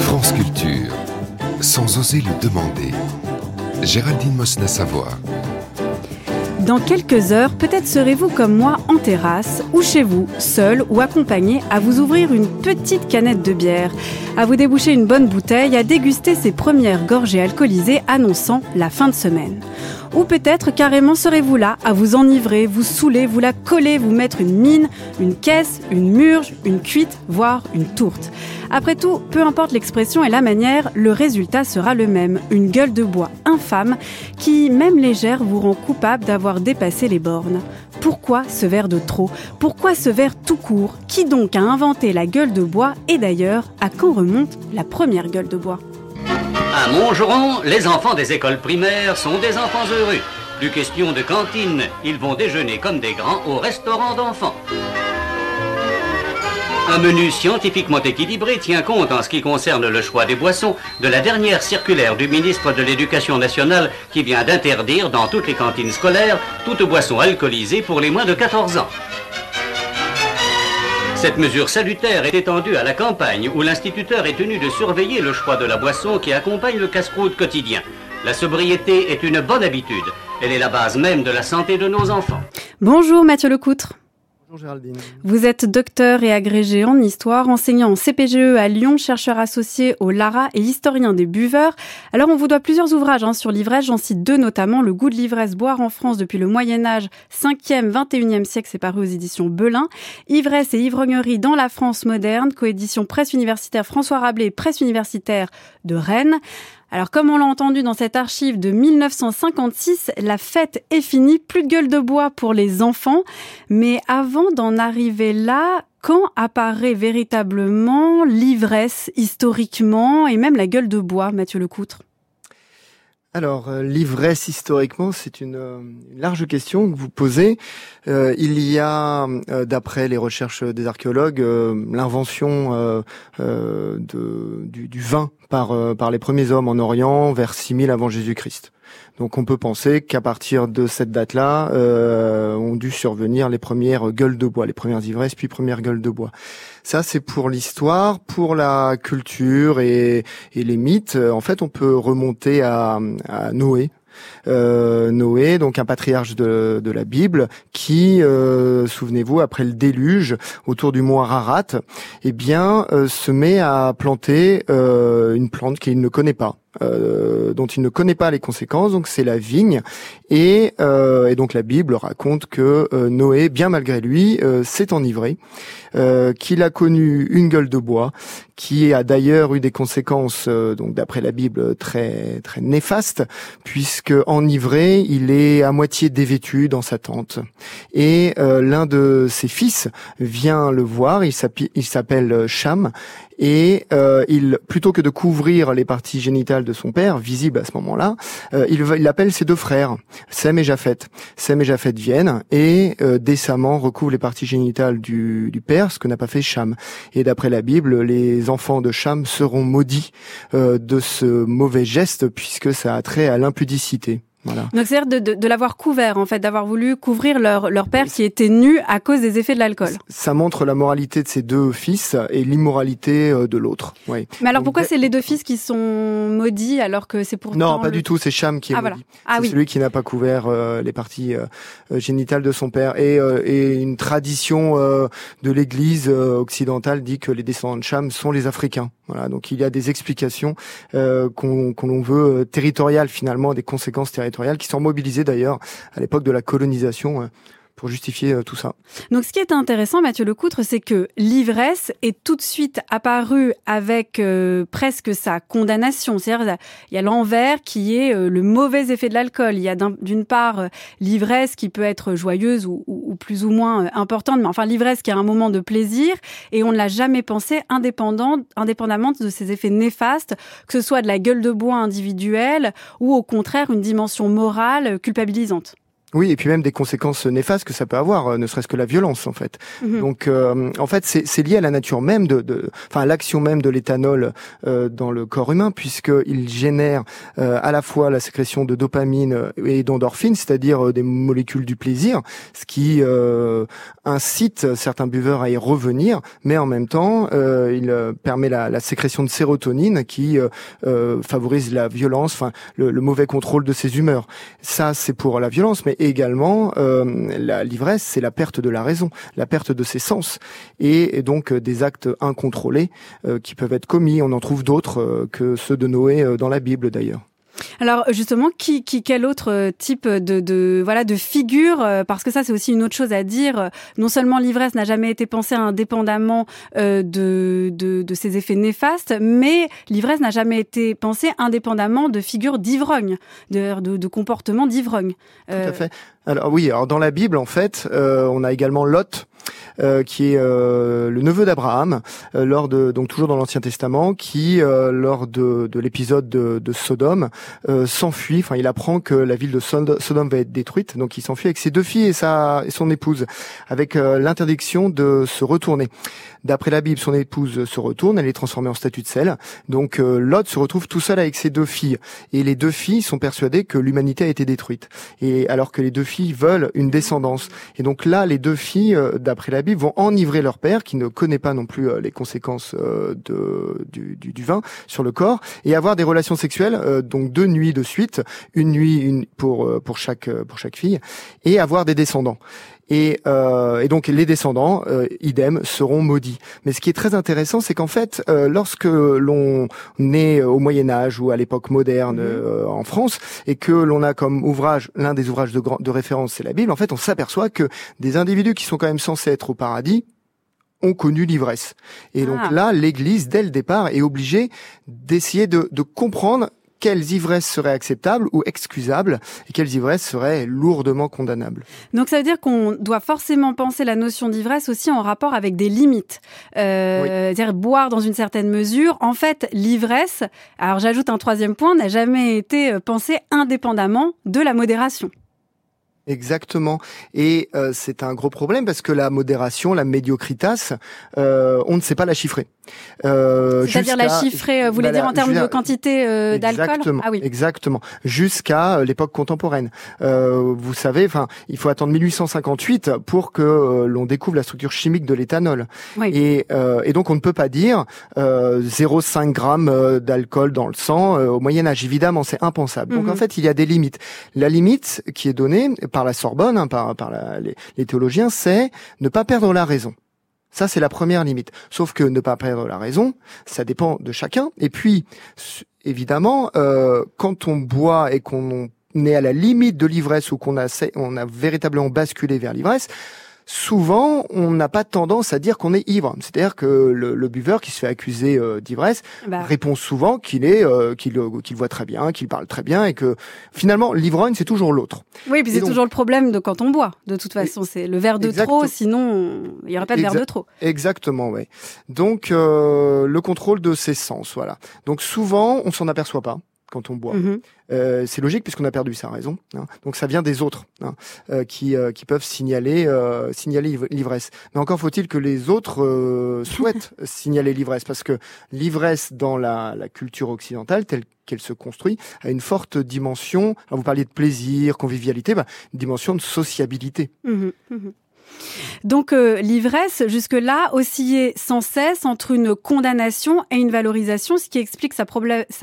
France Culture, sans oser le demander. Géraldine Mosna-Savoie. Dans quelques heures, peut-être serez-vous comme moi en terrasse ou chez vous, seul ou accompagné, à vous ouvrir une petite canette de bière, à vous déboucher une bonne bouteille, à déguster ses premières gorgées alcoolisées annonçant la fin de semaine. Ou peut-être carrément serez-vous là à vous enivrer, vous saouler, vous la coller, vous mettre une mine, une caisse, une murge, une cuite, voire une tourte. Après tout, peu importe l'expression et la manière, le résultat sera le même, une gueule de bois infâme qui, même légère, vous rend coupable d'avoir dépassé les bornes. Pourquoi ce verre de trop? Pourquoi ce verre tout court? Qui donc a inventé la gueule de bois? Et d'ailleurs, à quand remonte la première gueule de bois? À Montgeron, les enfants des écoles primaires sont des enfants heureux. Plus question de cantine, ils vont déjeuner comme des grands au restaurant d'enfants. Un menu scientifiquement équilibré tient compte en ce qui concerne le choix des boissons de la dernière circulaire du ministre de l'Éducation nationale qui vient d'interdire dans toutes les cantines scolaires toute boisson alcoolisée pour les moins de 14 ans. Cette mesure salutaire est étendue à la campagne où l'instituteur est tenu de surveiller le choix de la boisson qui accompagne le casse-croûte quotidien. La sobriété est une bonne habitude. Elle est la base même de la santé de nos enfants. Bonjour Mathieu Lecoutre. Vous êtes docteur et agrégé en histoire, enseignant en CPGE à Lyon, chercheur associé au LARA et historien des buveurs. Alors on vous doit plusieurs ouvrages hein, sur l'ivresse, j'en cite deux notamment, Le goût de l'ivresse, boire en France depuis le Moyen Âge, 5e, 21e siècle, c'est paru aux éditions Belin. Ivresse et ivrognerie dans la France moderne, coédition presse universitaire François Rabelais, presse universitaire de Rennes. Alors comme on l'a entendu dans cette archive de 1956, la fête est finie, plus de gueule de bois pour les enfants. Mais avant d'en arriver là, quand apparaît véritablement l'ivresse historiquement et même la gueule de bois, Mathieu Lecoutre? Alors, euh, l'ivresse historiquement, c'est une, euh, large question que vous posez. Euh, il y a, d'après les recherches des archéologues, l'invention du, du, vin par, par les premiers hommes en Orient vers 6000 avant Jésus-Christ. Donc on peut penser qu'à partir de cette date-là, euh, ont dû survenir les premières gueules de bois, les premières ivresses, puis premières gueules de bois. Ça, c'est pour l'histoire, pour la culture et, les mythes. En fait, on peut remonter à, Noé, euh, Noé, donc un patriarche de, la Bible, qui, euh, souvenez-vous, après le déluge, autour du mont Ararat, eh bien, euh, se met à planter une plante qu'il ne connaît pas. Euh, dont il ne connaît pas les conséquences, donc c'est la vigne. Et, euh, et, donc la Bible raconte que euh, Noé, bien malgré lui, s'est enivré, qu'il a connu une gueule de bois, qui a d'ailleurs eu des conséquences, donc d'après la Bible, très très néfastes, puisque enivré, il est à moitié dévêtu dans sa tente. Et l'un de ses fils vient le voir, il s'appelle Cham, et euh, il plutôt que de couvrir les parties génitales de son père visibles à ce moment-là, euh, il, il, appelle ses deux frères, Sem et Japhet. Sem et Japhet viennent et euh, décemment recouvrent les parties génitales du, du père, ce que n'a pas fait Cham. Et d'après la Bible, les enfants de Cham seront maudits de ce mauvais geste puisque ça a trait à l'impudicité. Donc c'est-à-dire de, de, de l'avoir couvert, en fait, d'avoir voulu couvrir leur, leur père qui était nu à cause des effets de l'alcool. Ça montre la moralité de ces deux fils et l'immoralité euh, de l'autre. Oui. Mais alors pourquoi c'est les deux fils qui sont maudits alors que c'est pourtant... Non, pas du tout, c'est Cham qui est ah, maudit. Ah, c'est celui qui n'a pas couvert euh, les parties euh, génitales de son père. Et, et une tradition de l'Église occidentale dit que les descendants de Cham sont les Africains. Voilà, donc il y a des explications qu'on qu'on veut territoriales finalement, des conséquences territoriales qui sont mobilisés d'ailleurs à l'époque de la colonisation euh, pour justifier euh, tout ça. Donc ce qui est intéressant, Mathieu Lecoutre, c'est que l'ivresse est tout de suite apparue avec euh, presque sa condamnation. C'est-à-dire il y a l'envers qui est le mauvais effet de l'alcool. Il y a d'une part l'ivresse qui peut être joyeuse ou, ou, plus ou moins importante, mais enfin l'ivresse qui a un moment de plaisir et on ne l'a jamais pensé indépendant, indépendamment de ses effets néfastes, que ce soit de la gueule de bois individuelle ou au contraire une dimension morale culpabilisante. Oui, et puis même des conséquences néfastes que ça peut avoir, euh, ne serait-ce que la violence en fait. Mhm. Donc euh, en fait c'est lié à la nature même de, de enfin à l'action même de l'éthanol euh, dans le corps humain puisqu'il génère à la fois la sécrétion de dopamine et d'endorphine, c'est-à-dire des molécules du plaisir, ce qui incite certains buveurs à y revenir, mais en même temps il permet la, la, sécrétion de sérotonine qui favorise la violence, enfin le, le mauvais contrôle de ses humeurs. Ça c'est pour la violence, mais également euh, la l'ivresse, c'est la perte de la raison, la perte de ses sens, et, donc euh, des actes incontrôlés euh, qui peuvent être commis. On en trouve d'autres que ceux de Noé dans la Bible d'ailleurs. Alors justement, qui, qui, quel autre euh, type de, de voilà de figure euh, Parce que ça, c'est aussi une autre chose à dire. Non seulement l'ivresse n'a jamais été pensée indépendamment euh, de, de, de ses effets néfastes, mais l'ivresse n'a jamais été pensée indépendamment de figures d'ivrogne, de, de, de comportements d'ivrogne. Tout à fait. Alors oui, alors dans la Bible, en fait, on a également Lot euh, qui est euh, le neveu d'Abraham, euh, lors de donc toujours dans l'Ancien Testament, qui lors de, de l'épisode de, de, Sodome s'enfuit. Enfin, il apprend que la ville de Sodome va être détruite, donc il s'enfuit avec ses deux filles et sa et son épouse, avec l'interdiction de se retourner. D'après la Bible, son épouse se retourne, elle est transformée en statue de sel. Donc Lot se retrouve tout seul avec ses deux filles. Et les deux filles sont persuadées que l'humanité a été détruite. Et alors que les deux filles veulent une descendance. Et donc là, les deux filles, d'après la Bible, vont enivrer leur père, qui ne connaît pas non plus euh, les conséquences euh, du, vin sur le corps, et avoir des relations sexuelles, euh, donc deux nuits de suite, une nuit pour pour chaque pour chaque fille, et avoir des descendants. Et, euh, et, donc les descendants, euh, idem, seront maudits. Mais ce qui est très intéressant, c'est qu'en fait, euh, lorsque l'on est au Moyen Âge ou à l'époque moderne mhm. en France, et que l'on a comme ouvrage, l'un des ouvrages de, de référence, c'est la Bible, en fait, on s'aperçoit que des individus qui sont quand même censés être au paradis, ont connu l'ivresse. Et donc ah. là, l'Église, dès le départ, est obligée d'essayer de, de comprendre quelles ivresses seraient acceptables ou excusables et quelles ivresses seraient lourdement condamnables. Donc ça veut dire qu'on doit forcément penser la notion d'ivresse aussi en rapport avec des limites. Euh, C'est-à-dire boire dans une certaine mesure. En fait, l'ivresse, alors j'ajoute un troisième point, n'a jamais été pensée indépendamment de la modération. Exactement. Et euh, c'est un gros problème parce que la modération, la médiocritas, euh, on ne sait pas la chiffrer. Euh, C'est-à-dire la chiffrer, vous voulez dire en termes de quantité euh, d'alcool? Ah oui. Exactement. Jusqu'à l'époque contemporaine. vous savez, enfin, il faut attendre 1858 pour que l'on découvre la structure chimique de l'éthanol. Oui. Et, et, donc on ne peut pas dire 0,5 grammes d'alcool dans le sang au Moyen Âge. Évidemment, c'est impensable. Donc en mhm. fait, il y a des limites. La limite qui est donnée par la Sorbonne, hein, par, par les, théologiens, c'est ne pas perdre la raison. Ça, c'est la première limite. Sauf que ne pas perdre la raison, ça dépend de chacun. Et puis, évidemment, euh, quand on boit et qu'on est à la limite de l'ivresse ou qu'on a, on a véritablement basculé vers l'ivresse, souvent, on n'a pas tendance à dire qu'on est ivre. C'est-à-dire que le, buveur qui se fait accuser euh, d'ivresse bah. répond souvent qu'il est, euh, qu'il qu'il voit très bien, qu'il parle très bien, et que finalement, l'ivrogne, c'est toujours l'autre. Oui, puis c'est toujours le problème de quand on boit. De toute façon, c'est le verre de trop. Sinon, il n'y aurait pas de verre de trop. Exactement, oui. Donc, euh, le contrôle de ses sens, voilà. Donc souvent, on s'en aperçoit pas quand on boit. Mhm. Euh, c'est logique puisqu'on a perdu sa raison. Hein. Donc ça vient des autres hein, euh, qui, euh, qui peuvent signaler signaler l'ivresse. Mais encore faut-il que les autres souhaitent signaler l'ivresse parce que l'ivresse dans la, la culture occidentale telle qu'elle se construit a une forte dimension. vous parliez de plaisir, convivialité, bah, une dimension de sociabilité. Mhm. Mhm. Donc euh, l'ivresse, jusque-là, oscillait sans cesse entre une condamnation et une valorisation, ce qui explique sa,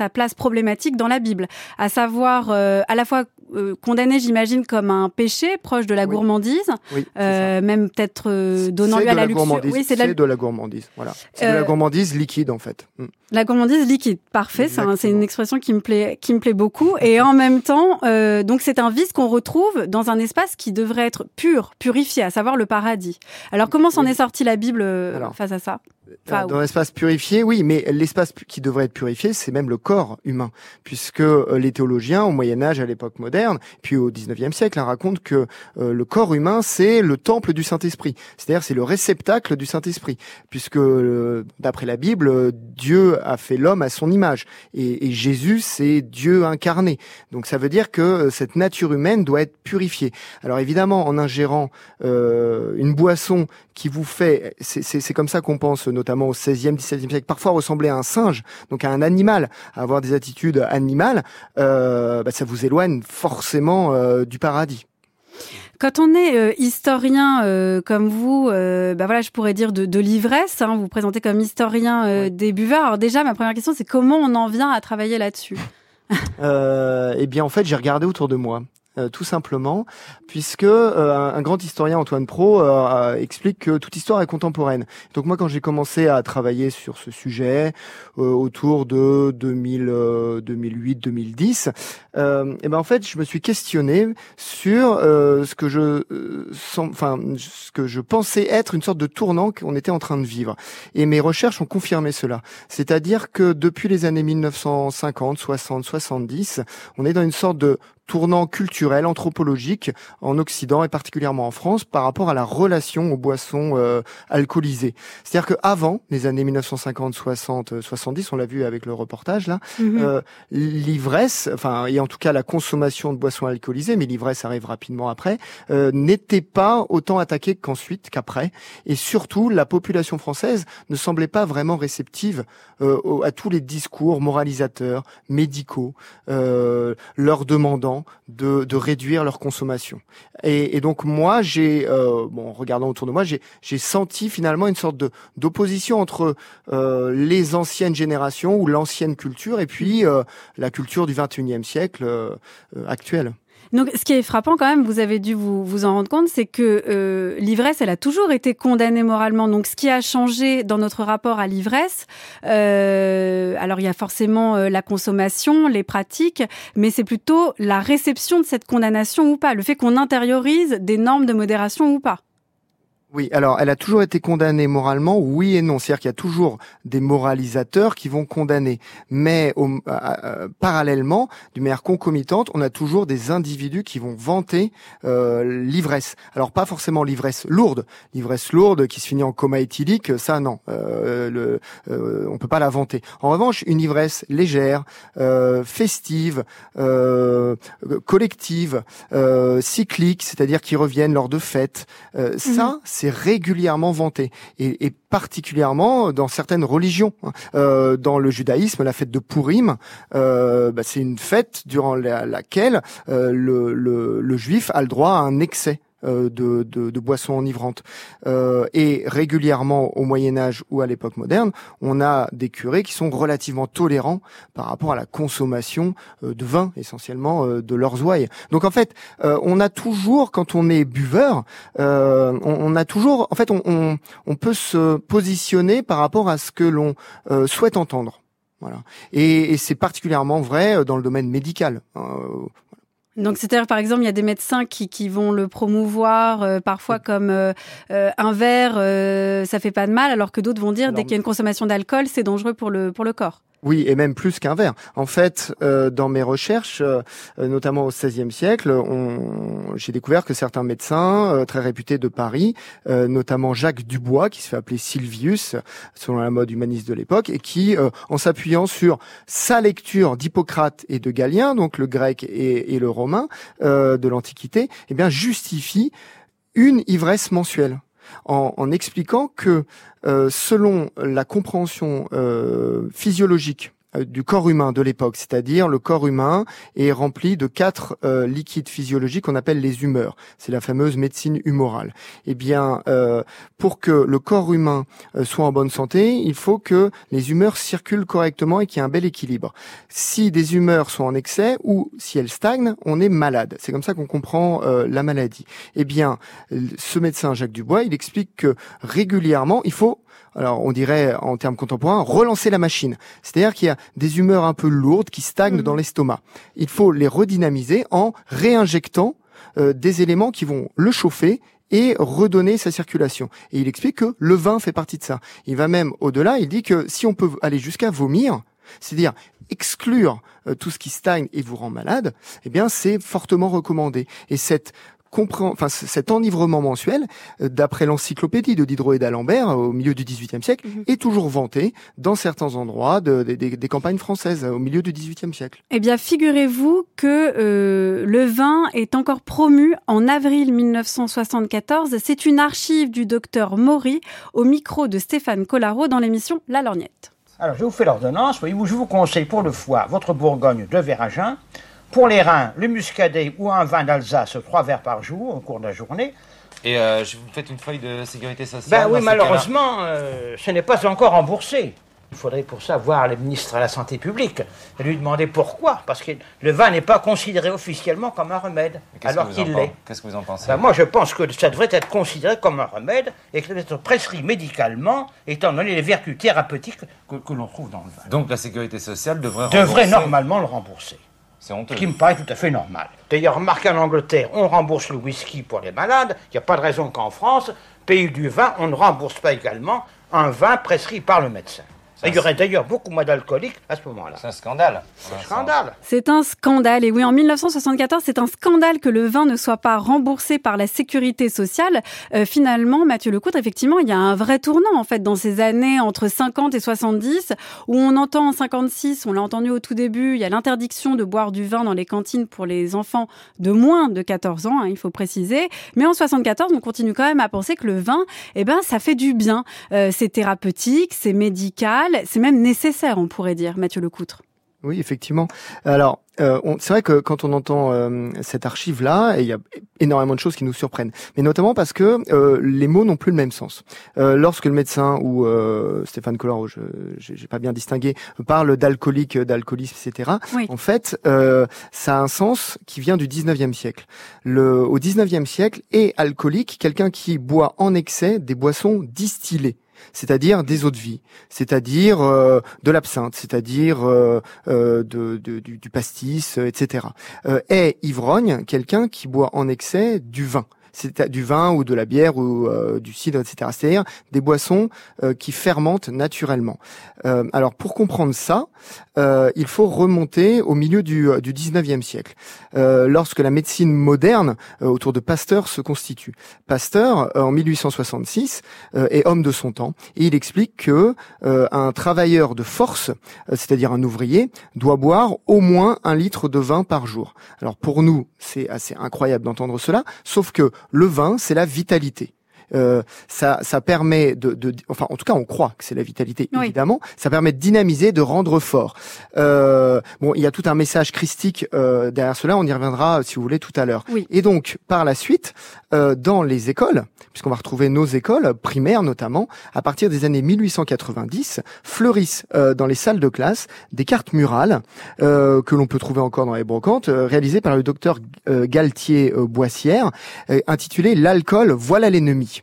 place problématique dans la Bible, à savoir euh, à la fois euh, condamné, j'imagine, comme un péché proche de la gourmandise, même peut-être donnant lieu à la, luxure. Oui, c'est de, la gourmandise. Voilà, c'est de la gourmandise liquide en fait. Mm. La gourmandise liquide, parfait. C'est une expression qui me plaît, qui me plaît beaucoup. Et en même temps, donc c'est un vice qu'on retrouve dans un espace qui devrait être pur, purifié, à savoir le paradis. Alors comment s'en est sortie la Bible euh, face à ça? Dans l'espace purifié, oui, mais l'espace qui devrait être purifié, c'est même le corps humain, puisque euh, les théologiens au Moyen Âge, à l'époque moderne, puis au XIXe siècle, hein, racontent que euh, le corps humain, c'est le temple du Saint-Esprit, c'est-à-dire c'est le réceptacle du Saint-Esprit, puisque euh, d'après la Bible, Dieu a fait l'homme à son image, et, et Jésus, c'est Dieu incarné. Donc ça veut dire que cette nature humaine doit être purifiée. Alors évidemment, en ingérant une boisson qui vous fait, c'est comme ça qu'on pense notamment au XVIe, XVIIe siècle, parfois ressembler à un singe, donc à un animal, à avoir des attitudes animales, euh, bah, ça vous éloigne forcément euh, du paradis. Quand on est euh, historien comme vous, bah voilà, je pourrais dire de, l'ivresse. Hein, vous vous présentez comme historien des buveurs. Alors déjà, ma première question, c'est comment on en vient à travailler là-dessus? Eh bien, en fait, j'ai regardé autour de moi. Euh, tout simplement, puisque euh, un, grand historien Antoine Pro euh, explique que toute histoire est contemporaine. Donc moi, quand j'ai commencé à travailler sur ce sujet autour de 2000, 2008, 2010, et ben en fait, je me suis questionné sur ce que je, enfin, ce que je pensais être une sorte de tournant qu'on était en train de vivre. Et mes recherches ont confirmé cela. C'est-à-dire que depuis les années 1950, 60, 70, on est dans une sorte de tournant culturel, anthropologique en Occident et particulièrement en France par rapport à la relation aux boissons euh, alcoolisées. C'est-à-dire que avant les années 1950, 60, 70, on l'a vu avec le reportage là, mhm. euh, l'ivresse, enfin et en tout cas la consommation de boissons alcoolisées, mais l'ivresse arrive rapidement après, euh, n'était pas autant attaquée qu'ensuite qu'après. Et surtout, la population française ne semblait pas vraiment réceptive euh, à tous les discours moralisateurs, médicaux, leur demandant de, réduire leur consommation. Et, donc moi, j'ai, euh, bon, en regardant autour de moi, j'ai, j'ai senti finalement une sorte de d'opposition entre euh, les anciennes générations ou l'ancienne culture et puis euh, la culture du 21e siècle euh, actuelle. Donc, ce qui est frappant quand même, vous avez dû vous, vous en rendre compte, c'est que euh, l'ivresse, elle a toujours été condamnée moralement. Donc, ce qui a changé dans notre rapport à l'ivresse, euh, alors il y a forcément euh, la consommation, les pratiques, mais c'est plutôt la réception de cette condamnation ou pas, le fait qu'on intériorise des normes de modération ou pas. Oui, alors elle a toujours été condamnée moralement, oui et non. C'est-à-dire qu'il y a toujours des moralisateurs qui vont condamner. Mais parallèlement, d'une manière concomitante, on a toujours des individus qui vont vanter euh, l'ivresse. Alors pas forcément l'ivresse lourde. L'ivresse lourde qui se finit en coma éthylique, ça non, euh, le, euh, on peut pas la vanter. En revanche, une ivresse légère, euh, festive, collective, cyclique, c'est-à-dire qui reviennent lors de fêtes, ça, mhm. Régulièrement vanté et, particulièrement dans certaines religions. Euh, dans le judaïsme, la fête de Purim, euh, bah, c'est une fête durant laquelle euh, le, le, juif a le droit à un excès de, de, de, boissons enivrantes. Euh, et régulièrement au Moyen Âge ou à l'époque moderne, on a des curés qui sont relativement tolérants par rapport à la consommation euh, de vin, essentiellement de leurs ouailles. Donc en fait, on a toujours, quand on est buveur, on, a toujours, en fait, on, on, on, peut se positionner par rapport à ce que l'on souhaite entendre. Voilà. Et, et c'est particulièrement vrai dans le domaine médical. Donc, c'est-à-dire, par exemple, il y a des médecins qui, qui vont le promouvoir euh, parfois comme euh, euh, un verre, ça fait pas de mal, alors que d'autres vont dire dès qu'il y a une consommation d'alcool, c'est dangereux pour le pour le corps. Oui, et même plus qu'un verre. En fait, euh, dans mes recherches, euh, notamment au XVIe siècle, j'ai découvert que certains médecins euh, très réputés de Paris, notamment Jacques Dubois, qui se fait appeler Silvius, selon la mode humaniste de l'époque, et qui, en s'appuyant sur sa lecture d'Hippocrate et de Galien, donc le grec et, et le romain de l'Antiquité, eh bien justifie une ivresse mensuelle en, expliquant que euh, selon la compréhension euh, physiologique du corps humain de l'époque, c'est-à-dire le corps humain est rempli de quatre euh, liquides physiologiques qu'on appelle les humeurs. C'est la fameuse médecine humorale. Eh bien, euh, pour que le corps humain soit en bonne santé, il faut que les humeurs circulent correctement et qu'il y ait un bel équilibre. Si des humeurs sont en excès ou si elles stagnent, on est malade. C'est comme ça qu'on comprend la maladie. Eh bien, ce médecin Jacques Dubois, il explique que régulièrement, il faut alors on dirait en termes contemporains, relancer la machine. C'est-à-dire qu'il y a des humeurs un peu lourdes qui stagnent mhm. dans l'estomac. Il faut les redynamiser en réinjectant euh, des éléments qui vont le chauffer et redonner sa circulation. Et il explique que le vin fait partie de ça. Il va même au-delà, il dit que si on peut aller jusqu'à vomir, c'est-à-dire exclure euh, tout ce qui stagne et vous rend malade, eh bien c'est fortement recommandé. Et cette enfin cet enivrement mensuel, euh, d'après l'encyclopédie de Diderot et d'Alembert au milieu du XVIIIe siècle, mhm. est toujours vanté dans certains endroits des campagnes françaises au milieu du XVIIIe siècle. Eh bien, figurez-vous que euh, le vin est encore promu en avril 1974. C'est une archive du docteur Maury au micro de Stéphane Collaro dans l'émission La Lorgnette. Alors, je vous fais l'ordonnance. Je vous conseille pour le foie votre Bourgogne de Véragin. Pour les reins, le muscadet ou un vin d'Alsace, trois verres par jour au cours de la journée. Et euh, je vous faites une feuille de sécurité sociale Ben oui, malheureusement, euh, ce n'est pas encore remboursé. Il faudrait pour ça voir le ministre de la Santé publique et lui demander pourquoi. Parce que le vin n'est pas considéré officiellement comme un remède, alors qu'il l'est. Qu'est-ce que vous en pensez? Ben Moi, je pense que ça devrait être considéré comme un remède et que ça devrait être prescrit médicalement, étant donné les vertus thérapeutiques que, l'on trouve dans le vin. Donc la sécurité sociale devrait Devrait normalement le rembourser. Ce qui me paraît tout à fait normal. D'ailleurs, remarquez en Angleterre, on rembourse le whisky pour les malades. Il n'y a pas de raison qu'en France, pays du vin, on ne rembourse pas également un vin prescrit par le médecin. Il y aurait d'ailleurs beaucoup moins d'alcooliques à ce moment-là. C'est un scandale. C'est un scandale. C'est un scandale. Et oui, en 1974, c'est un scandale que le vin ne soit pas remboursé par la sécurité sociale. Euh, finalement, Mathieu Lecoudre, effectivement, il y a un vrai tournant, en fait, dans ces années entre 50 et 70, où on entend en 56, on l'a entendu au tout début, il y a l'interdiction de boire du vin dans les cantines pour les enfants de moins de 14 ans, hein, il faut préciser. Mais en 74, on continue quand même à penser que le vin, eh ben, ça fait du bien. Euh, c'est thérapeutique, c'est médical, c'est même nécessaire, on pourrait dire, Mathieu Lecoutre. Oui, effectivement. Alors, euh, c'est vrai que quand on entend euh, cette archive-là, il y a énormément de choses qui nous surprennent, mais notamment parce que euh, les mots n'ont plus le même sens. lorsque le médecin ou Stéphane Collard, je j'ai pas bien distingué, parle d'alcoolique, d'alcoolisme, etc. En fait, ça a un sens qui vient du 19e siècle. Le, au 19e siècle, est alcoolique quelqu'un qui boit en excès des boissons distillées c'est-à-dire des eaux de vie, c'est-à-dire euh, de l'absinthe, c'est-à-dire euh, euh, du, du, pastis, etc. est ivrogne quelqu'un qui boit en excès du vin c'est du vin ou de la bière ou du cidre, etc. C'est-à-dire des boissons qui fermentent naturellement. alors pour comprendre ça, euh, il faut remonter au milieu du, euh, du 19e siècle, euh, lorsque la médecine moderne autour de Pasteur se constitue. Pasteur, en 1866, est homme de son temps et il explique que un travailleur de force, c'est-à-dire un ouvrier, doit boire au moins un litre de vin par jour. Alors pour nous, c'est assez incroyable d'entendre cela, sauf que le vin, c'est la vitalité. Euh, ça, ça permet de, de, enfin, en tout cas, on croit que c'est la vitalité, évidemment. Ça permet de dynamiser, de rendre fort. Euh, bon, il y a tout un message christique euh, derrière cela. On y reviendra, si vous voulez, tout à l'heure. Et donc, par la suite, euh, dans les écoles, puisqu'on va retrouver nos écoles primaires notamment, à partir des années 1890, fleurissent euh, dans les salles de classe des cartes murales euh, que l'on peut trouver encore dans les brocantes, réalisées par le docteur Galtier Boissière, intitulées L'alcool, voilà l'ennemi. Yeah.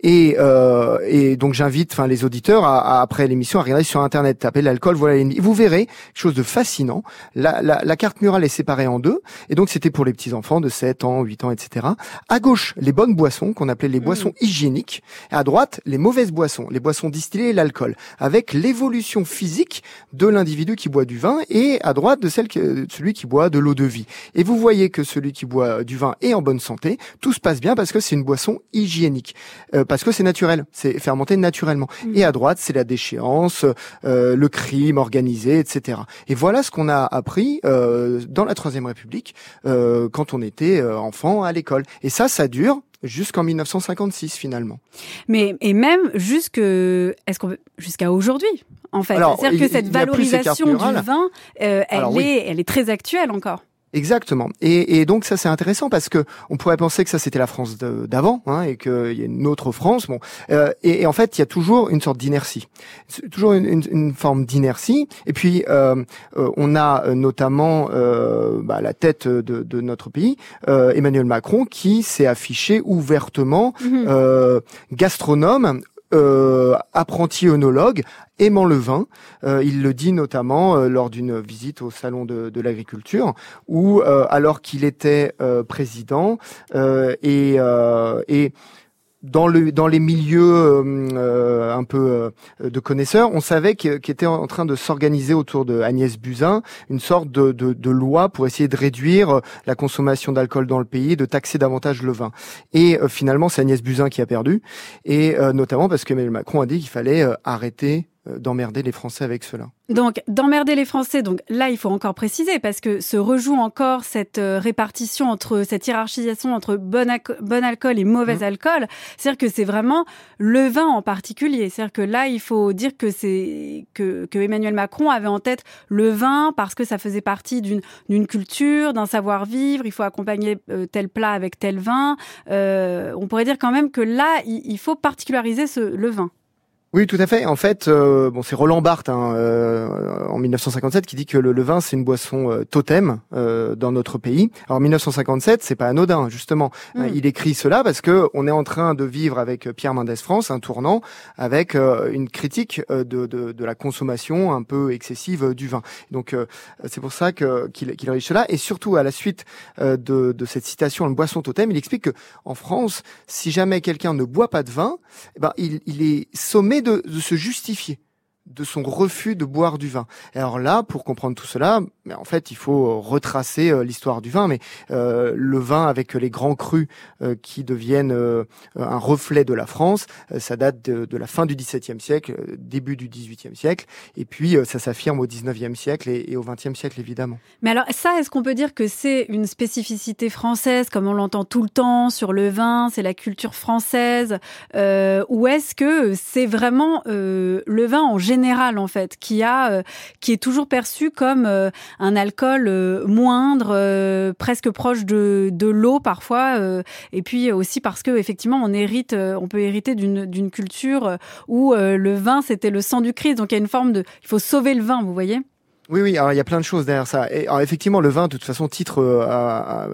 Et, euh, et donc j'invite, enfin les auditeurs, à, après l'émission, à regarder sur internet, taper l'alcool, voilà l'ennemi. Vous verrez quelque chose de fascinant. La, la, la, carte murale est séparée en deux, et donc c'était pour les petits enfants de 7 ans, 8 ans, etc. À gauche, les bonnes boissons qu'on appelait les boissons mmh. hygiéniques, et à droite, les mauvaises boissons, les boissons distillées et l'alcool, avec l'évolution physique de l'individu qui boit du vin, et à droite de celle que, celui qui boit de l'eau de vie. Et vous voyez que celui qui boit du vin est en bonne santé, tout se passe bien parce que c'est une boisson hygiénique. Euh, parce que c'est naturel, c'est fermenté naturellement. Mm. Et à droite, c'est la déchéance, euh, le crime organisé, etc. Et voilà ce qu'on a appris euh, dans la Troisième République euh, quand on était enfant à l'école. Et ça, ça dure jusqu'en 1956 finalement. Mais et même jusque est-ce qu'on jusqu'à aujourd'hui en fait. C'est-à-dire que cette valorisation du vin, elle est elle est très actuelle encore. Exactement. Et, et, donc ça c'est intéressant parce que on pourrait penser que ça c'était la France d'avant hein, et qu'il y a une autre France. Bon, euh, et, et, en fait il y a toujours une sorte d'inertie, toujours une, une, une forme d'inertie. Et puis euh, euh, on a notamment euh, bah, la tête de, de notre pays, euh, Emmanuel Macron, qui s'est affiché ouvertement mhm. gastronome euh, apprenti œnologue, aimant le vin. Euh, il le dit notamment euh, lors d'une visite au salon de, de l'agriculture, où alors qu'il était président et, et dans le dans les milieux euh, euh, un peu euh, de connaisseurs, on savait qu'il était en train de s'organiser autour de Agnès Buzyn une sorte de, de, de, loi pour essayer de réduire la consommation d'alcool dans le pays, de taxer davantage le vin. Et finalement, c'est Agnès Buzyn qui a perdu, et notamment parce que Emmanuel Macron a dit qu'il fallait arrêter d'emmerder les Français avec cela. Donc, d'emmerder les Français, donc là, il faut encore préciser, parce que se rejoue encore cette euh, répartition entre, cette hiérarchisation entre bon, bon alcool et mauvais mmh. alcool. C'est-à-dire que c'est vraiment le vin en particulier. C'est-à-dire que là, il faut dire que c'est, que, que Emmanuel Macron avait en tête le vin parce que ça faisait partie d'une, d'une culture, d'un savoir-vivre. Il faut accompagner euh, tel plat avec tel vin. Euh, on pourrait dire quand même que là, il, il faut particulariser ce, le vin. Oui, tout à fait. En fait, euh, bon, c'est Roland Barthes hein, euh, en 1957 qui dit que le, vin c'est une boisson euh, totem dans notre pays. Alors 1957, c'est pas anodin justement. Mm. il écrit cela parce que on est en train de vivre avec Pierre Mendès France un tournant avec une critique de, de, de, la consommation un peu excessive du vin. Donc c'est pour ça que qu'il qu rédige cela et surtout à la suite de, de cette citation une boisson totem, il explique que en France, si jamais quelqu'un ne boit pas de vin, eh ben il, il est sommé de, se justifier de son refus de boire du vin. alors là, pour comprendre tout cela, en fait, il faut retracer euh, l'histoire du vin. Mais euh, le vin avec les grands crus euh, qui deviennent un reflet de la France, ça date de, la fin du XVIIe siècle, début du XVIIIe siècle, et puis ça s'affirme au XIXe siècle et, au XXe siècle évidemment. Mais alors ça, est-ce qu'on peut dire que c'est une spécificité française, comme on l'entend tout le temps sur le vin, c'est la culture française, ou est-ce que c'est vraiment le vin en général en fait, qui a, euh, qui est toujours perçu comme euh, un alcool euh, moindre, presque proche de, de l'eau parfois, et puis aussi parce que effectivement on hérite, on peut hériter d'une d'une culture où le vin c'était le sang du Christ, donc il y a une forme de, il faut sauver le vin, vous voyez? Oui, oui, alors il y a plein de choses derrière ça. Et alors, effectivement, le vin, de toute façon, titre euh, à,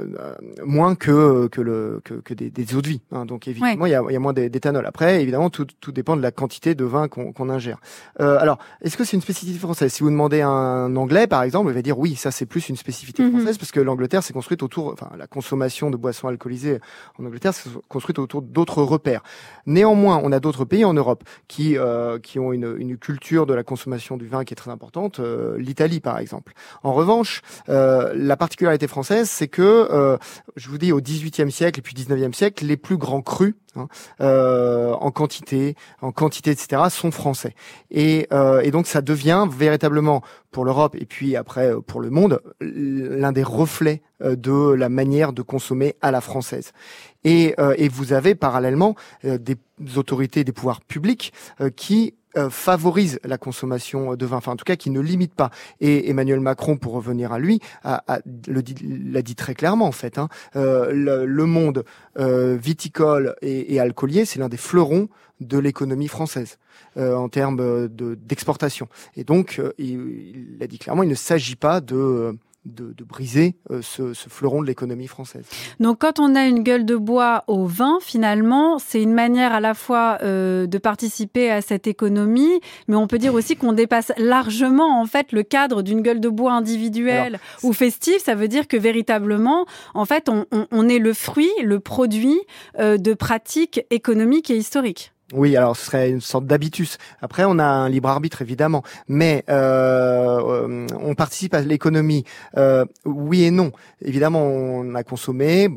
moins que que le que, que des, des eaux de vie. Hein. Donc évidemment, il, y a, il y a moins d'éthanol. Après, évidemment, tout, tout dépend de la quantité de vin qu'on qu'on ingère. Euh, alors, est-ce que c'est une spécificité française? Si vous demandez à un Anglais, par exemple, il va dire oui, ça c'est plus une spécificité mhm. française parce que l'Angleterre s'est construite autour, enfin, la consommation de boissons alcoolisées en Angleterre s'est construite autour d'autres repères. Néanmoins, on a d'autres pays en Europe qui euh, qui ont une, une culture de la consommation du vin qui est très importante. Euh, Par exemple. En revanche, euh, la particularité française, c'est que, euh, je vous dis, au XVIIIe siècle et puis XIXe siècle, les plus grands crus hein, euh, en quantité, en quantité, etc., sont français. Et, donc, ça devient véritablement pour l'Europe et puis après pour le monde l'un des reflets de la manière de consommer à la française. Et vous avez parallèlement des autorités, des pouvoirs publics qui euh, favorise la consommation de vin, enfin en tout cas qui ne limite pas. Et Emmanuel Macron, pour revenir à lui, a, l'a dit très clairement en fait. Hein, euh, le, monde euh, viticole et, et alcoolier, c'est l'un des fleurons de l'économie française en termes de, d'exportation. Et donc, il, il, a dit clairement, il ne s'agit pas de de, briser euh, ce, fleuron de l'économie française. Donc quand on a une gueule de bois au vin, finalement, c'est une manière à la fois euh, de participer à cette économie, mais on peut dire aussi qu'on dépasse largement en fait le cadre d'une gueule de bois individuelle ou festive. Ça veut dire que véritablement, en fait, on, est le fruit, le produit euh, de pratiques économiques et historiques. Oui, alors ce serait une sorte d'habitus. Après, on a un libre arbitre évidemment, mais euh, euh, on participe à l'économie. Euh, oui et non. Évidemment, on a consommé,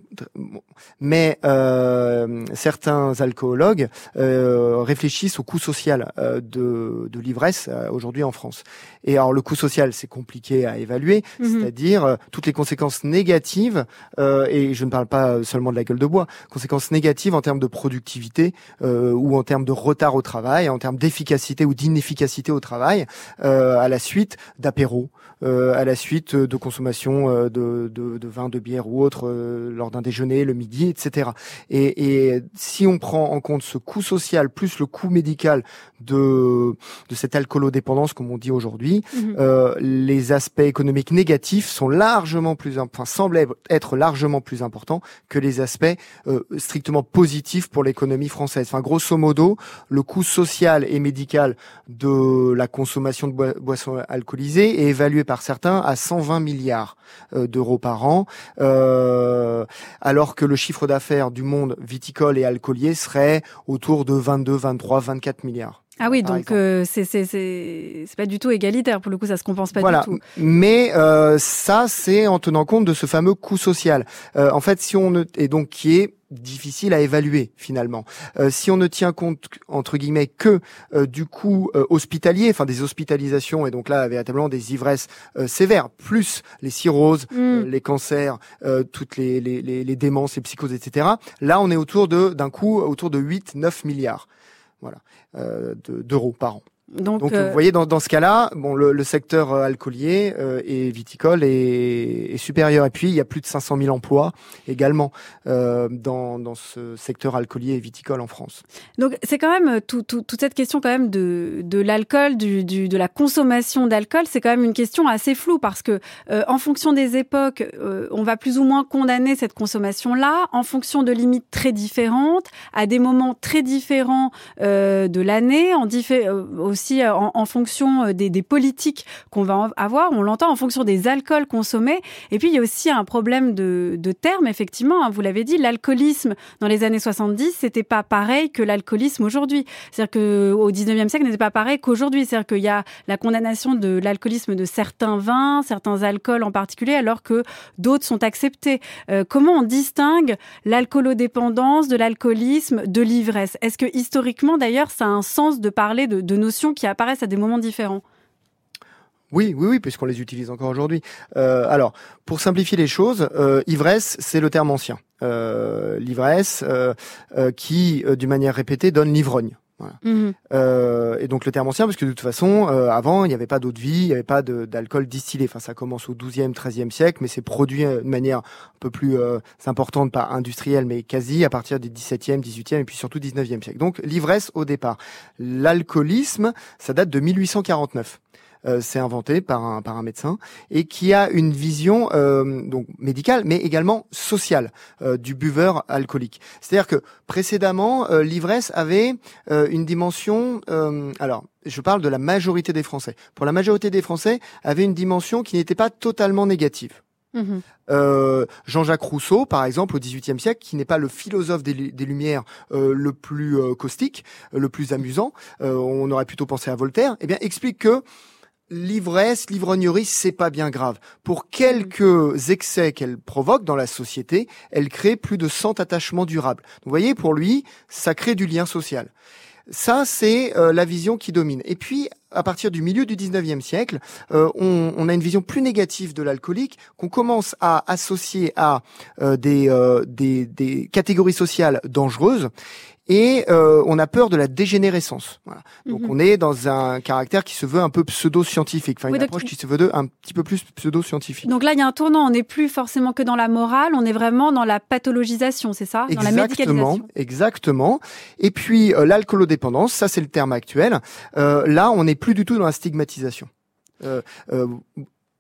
mais euh, certains alcoologues euh, réfléchissent au coût social euh, de, de l'ivresse aujourd'hui en France. Et alors, le coût social, c'est compliqué à évaluer, mhm. c'est-à-dire toutes les conséquences négatives. et je ne parle pas seulement de la gueule de bois, conséquences négatives en termes de productivité ou en termes de retard au travail, en termes d'efficacité ou d'inefficacité au travail, euh, à la suite d'apéros, euh, à la suite de consommation euh, de, de, de, vin, de bière ou autre euh, lors d'un déjeuner, le midi, etc. Et, et, si on prend en compte ce coût social plus le coût médical de, de cette alcoolodépendance, comme on dit aujourd'hui, euh, les aspects économiques négatifs sont largement plus, enfin semblent être largement plus importants que les aspects euh, strictement positifs pour l'économie française. Enfin, grosso modo, le coût social et médical de la consommation de boi- boissons alcoolisées est évalué par certains à 120 milliards euh, d'euros par an, euh, alors que le chiffre d'affaires du monde viticole et alcoolier serait autour de 22, 23, 24 milliards. Ah oui, donc euh, c'est c'est c'est c'est pas du tout égalitaire pour le coup, ça se compense pas voilà. du tout. Mais euh, ça, c'est en tenant compte de ce fameux coût social. Euh, en fait, si on ne et donc qui est difficile à évaluer finalement. Euh, si on ne tient compte entre guillemets que euh, du coût euh, hospitalier, enfin des hospitalisations et donc là véritablement des ivresses euh, sévères, plus les cirrhoses, euh, Mm. les cancers, euh, toutes les, les, les, les démences, les psychoses, etc. Là, on est autour de d'un coût autour de 8-9 milliards, voilà, euh, d'euros par an. Donc, Donc, euh, vous voyez, dans, dans ce cas-là, bon, le, le secteur euh, alcoolier euh, et viticole est, est supérieur. Et puis, il y a plus de 500 000 emplois également euh, dans, dans ce secteur alcoolier et viticole en France. Donc c'est quand même tout, tout- toute cette question quand même de, de l'alcool, du, du- de la consommation d'alcool, c'est quand même une question assez floue parce que euh, en fonction des époques, euh, on va plus ou moins condamner cette consommation-là en fonction de limites très différentes, à des moments très différents euh, de l'année, en diffé- euh, aussi euh, en, fonction euh, des, politiques qu'on va avoir. On l'entend en fonction des alcools consommés. Et puis il y a aussi un problème de, de terme, effectivement. hein, vous l'avez dit, l'alcoolisme dans les années 70, c'était pas pareil que l'alcoolisme aujourd'hui. C'est-à-dire que au 19e siècle n'était pas pareil qu'aujourd'hui. C'est-à-dire qu'il y a la condamnation de l'alcoolisme de certains vins, certains alcools en particulier, alors que d'autres sont acceptés. Euh, comment on distingue l'alcoolodépendance de l'alcoolisme, de l'ivresse? Est-ce que historiquement, d'ailleurs, ça a un sens de parler de notions qui apparaissent à des moments différents Oui, oui, oui, puisqu'on les utilise encore aujourd'hui. Euh, alors, pour simplifier les choses, euh, ivresse, c'est le terme ancien. Euh, L'ivresse qui, d'une manière répétée, donne l'ivrogne. Voilà. Mhm. Euh, et donc le terme ancien, parce que de toute façon, euh, avant, il n'y avait pas d'eau de vie, il n'y avait pas d'alcool distillé. Enfin, ça commence au 12e, 13e siècle, mais c'est produit euh, de manière un peu plus euh, importante, pas industrielle, mais quasi à partir des 17e, 18e et puis surtout 19e siècle. Donc l'ivresse au départ. L'alcoolisme, ça date de 1849. Euh, c'est inventé par un, par un médecin et qui a une vision euh, donc médicale mais également sociale euh, du buveur alcoolique. C'est-à-dire que précédemment euh, l'ivresse avait euh, une dimension euh, alors je parle de la majorité des Français. Pour la majorité des Français avait une dimension qui n'était pas totalement négative. Mhm. Euh, Jean-Jacques Rousseau, par exemple, au XVIIIe siècle, qui n'est pas le philosophe des, des Lumières euh, le plus euh, caustique, le plus amusant, euh, on aurait plutôt pensé à Voltaire, eh bien, explique que l'ivresse, l'ivrognerie, c'est pas bien grave. Pour quelques excès qu'elle provoque dans la société, elle crée plus de 100 attachements durables. Donc, vous voyez, pour lui, ça crée du lien social. Ça, c'est euh, la vision qui domine. Et puis, à partir du milieu du 19e siècle, euh, on, on a une vision plus négative de l'alcoolique qu'on commence à associer à euh, des, euh, des, des catégories sociales dangereuses. Et euh, on a peur de la dégénérescence. Voilà. Donc Mhm. on est dans un caractère qui se veut un peu pseudo-scientifique, enfin Oui, une approche qui se veut de, un petit peu plus pseudo-scientifique. Donc là, il y a un tournant. On n'est plus forcément que dans la morale, on est vraiment dans la pathologisation, c'est ça? Dans la médicalisation. exactement. Et puis euh, l'alcoolodépendance, ça c'est le terme actuel. Euh, là, on n'est plus du tout dans la stigmatisation. Euh, euh,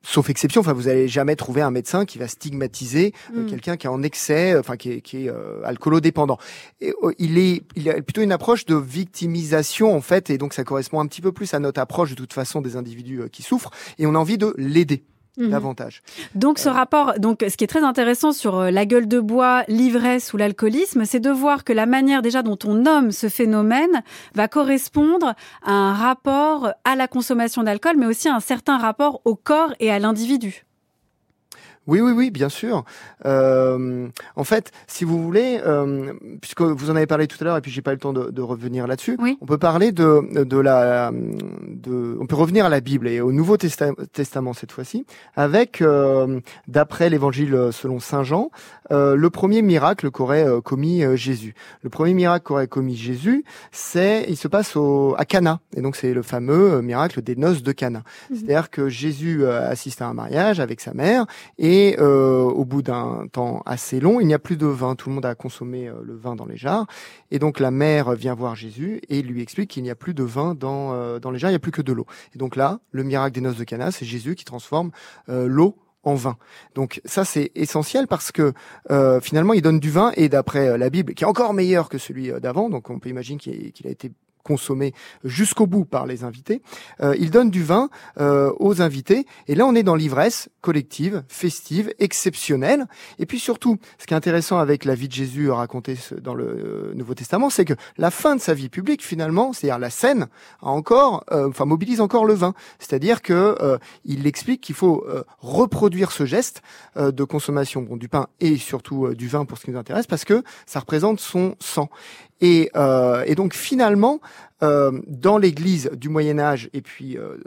Sauf exception, enfin vous allez jamais trouver un médecin qui va stigmatiser euh, Mm. quelqu'un qui est en excès, euh, enfin qui est, qui est euh, alcoolodépendant. Et, euh, il est, il a plutôt une approche de victimisation en fait, et donc ça correspond un petit peu plus à notre approche de toute façon des individus euh, qui souffrent, et on a envie de l'aider Mhm. davantage. Donc ce rapport, donc ce qui est très intéressant sur euh, la gueule de bois, l'ivresse ou l'alcoolisme, c'est de voir que la manière déjà dont on nomme ce phénomène va correspondre à un rapport à la consommation d'alcool, mais aussi à un certain rapport au corps et à l'individu. Oui, oui, oui, bien sûr. Euh, en fait, si vous voulez, euh, puisque vous en avez parlé tout à l'heure et puis j'ai pas eu le temps de, de revenir là-dessus, Oui. on peut parler de, de la, de, on peut revenir à la Bible et au Nouveau Testa- Testament cette fois-ci, avec, euh, d'après l'Évangile selon Saint Jean, euh, le premier miracle qu'aurait euh, commis euh, Jésus. Le premier miracle qu'aurait commis Jésus, c'est, il se passe au, à Cana, et donc c'est le fameux miracle des noces de Cana. C'est-à-dire que Jésus assiste à un mariage avec sa mère et euh, au bout d'un temps assez long, il n'y a plus de vin. Tout le monde a consommé euh, le vin dans les jarres. Et donc la mère vient voir Jésus et lui explique qu'il n'y a plus de vin dans, euh, dans les jarres, il n'y a plus que de l'eau. Et donc là, le miracle des noces de Cana, c'est Jésus qui transforme euh, l'eau en vin. Donc ça c'est essentiel parce que finalement il donne du vin et d'après la Bible qui est encore meilleur que celui d'avant, donc on peut imaginer qu'il a été consommé jusqu'au bout par les invités. Euh, il donne du vin euh, aux invités et là on est dans l'ivresse collective, festive, exceptionnelle. Et puis surtout, ce qui est intéressant avec la vie de Jésus racontée dans le euh, Nouveau Testament, c'est que la fin de sa vie publique finalement, c'est-à-dire la scène, a encore, euh, enfin mobilise encore le vin. C'est-à-dire que euh, il explique qu'il faut euh, reproduire ce geste de consommation bon, du pain et surtout du vin pour ce qui nous intéresse, parce que ça représente son sang. Et, euh, et donc finalement, euh, dans l'Église du Moyen Âge et puis euh,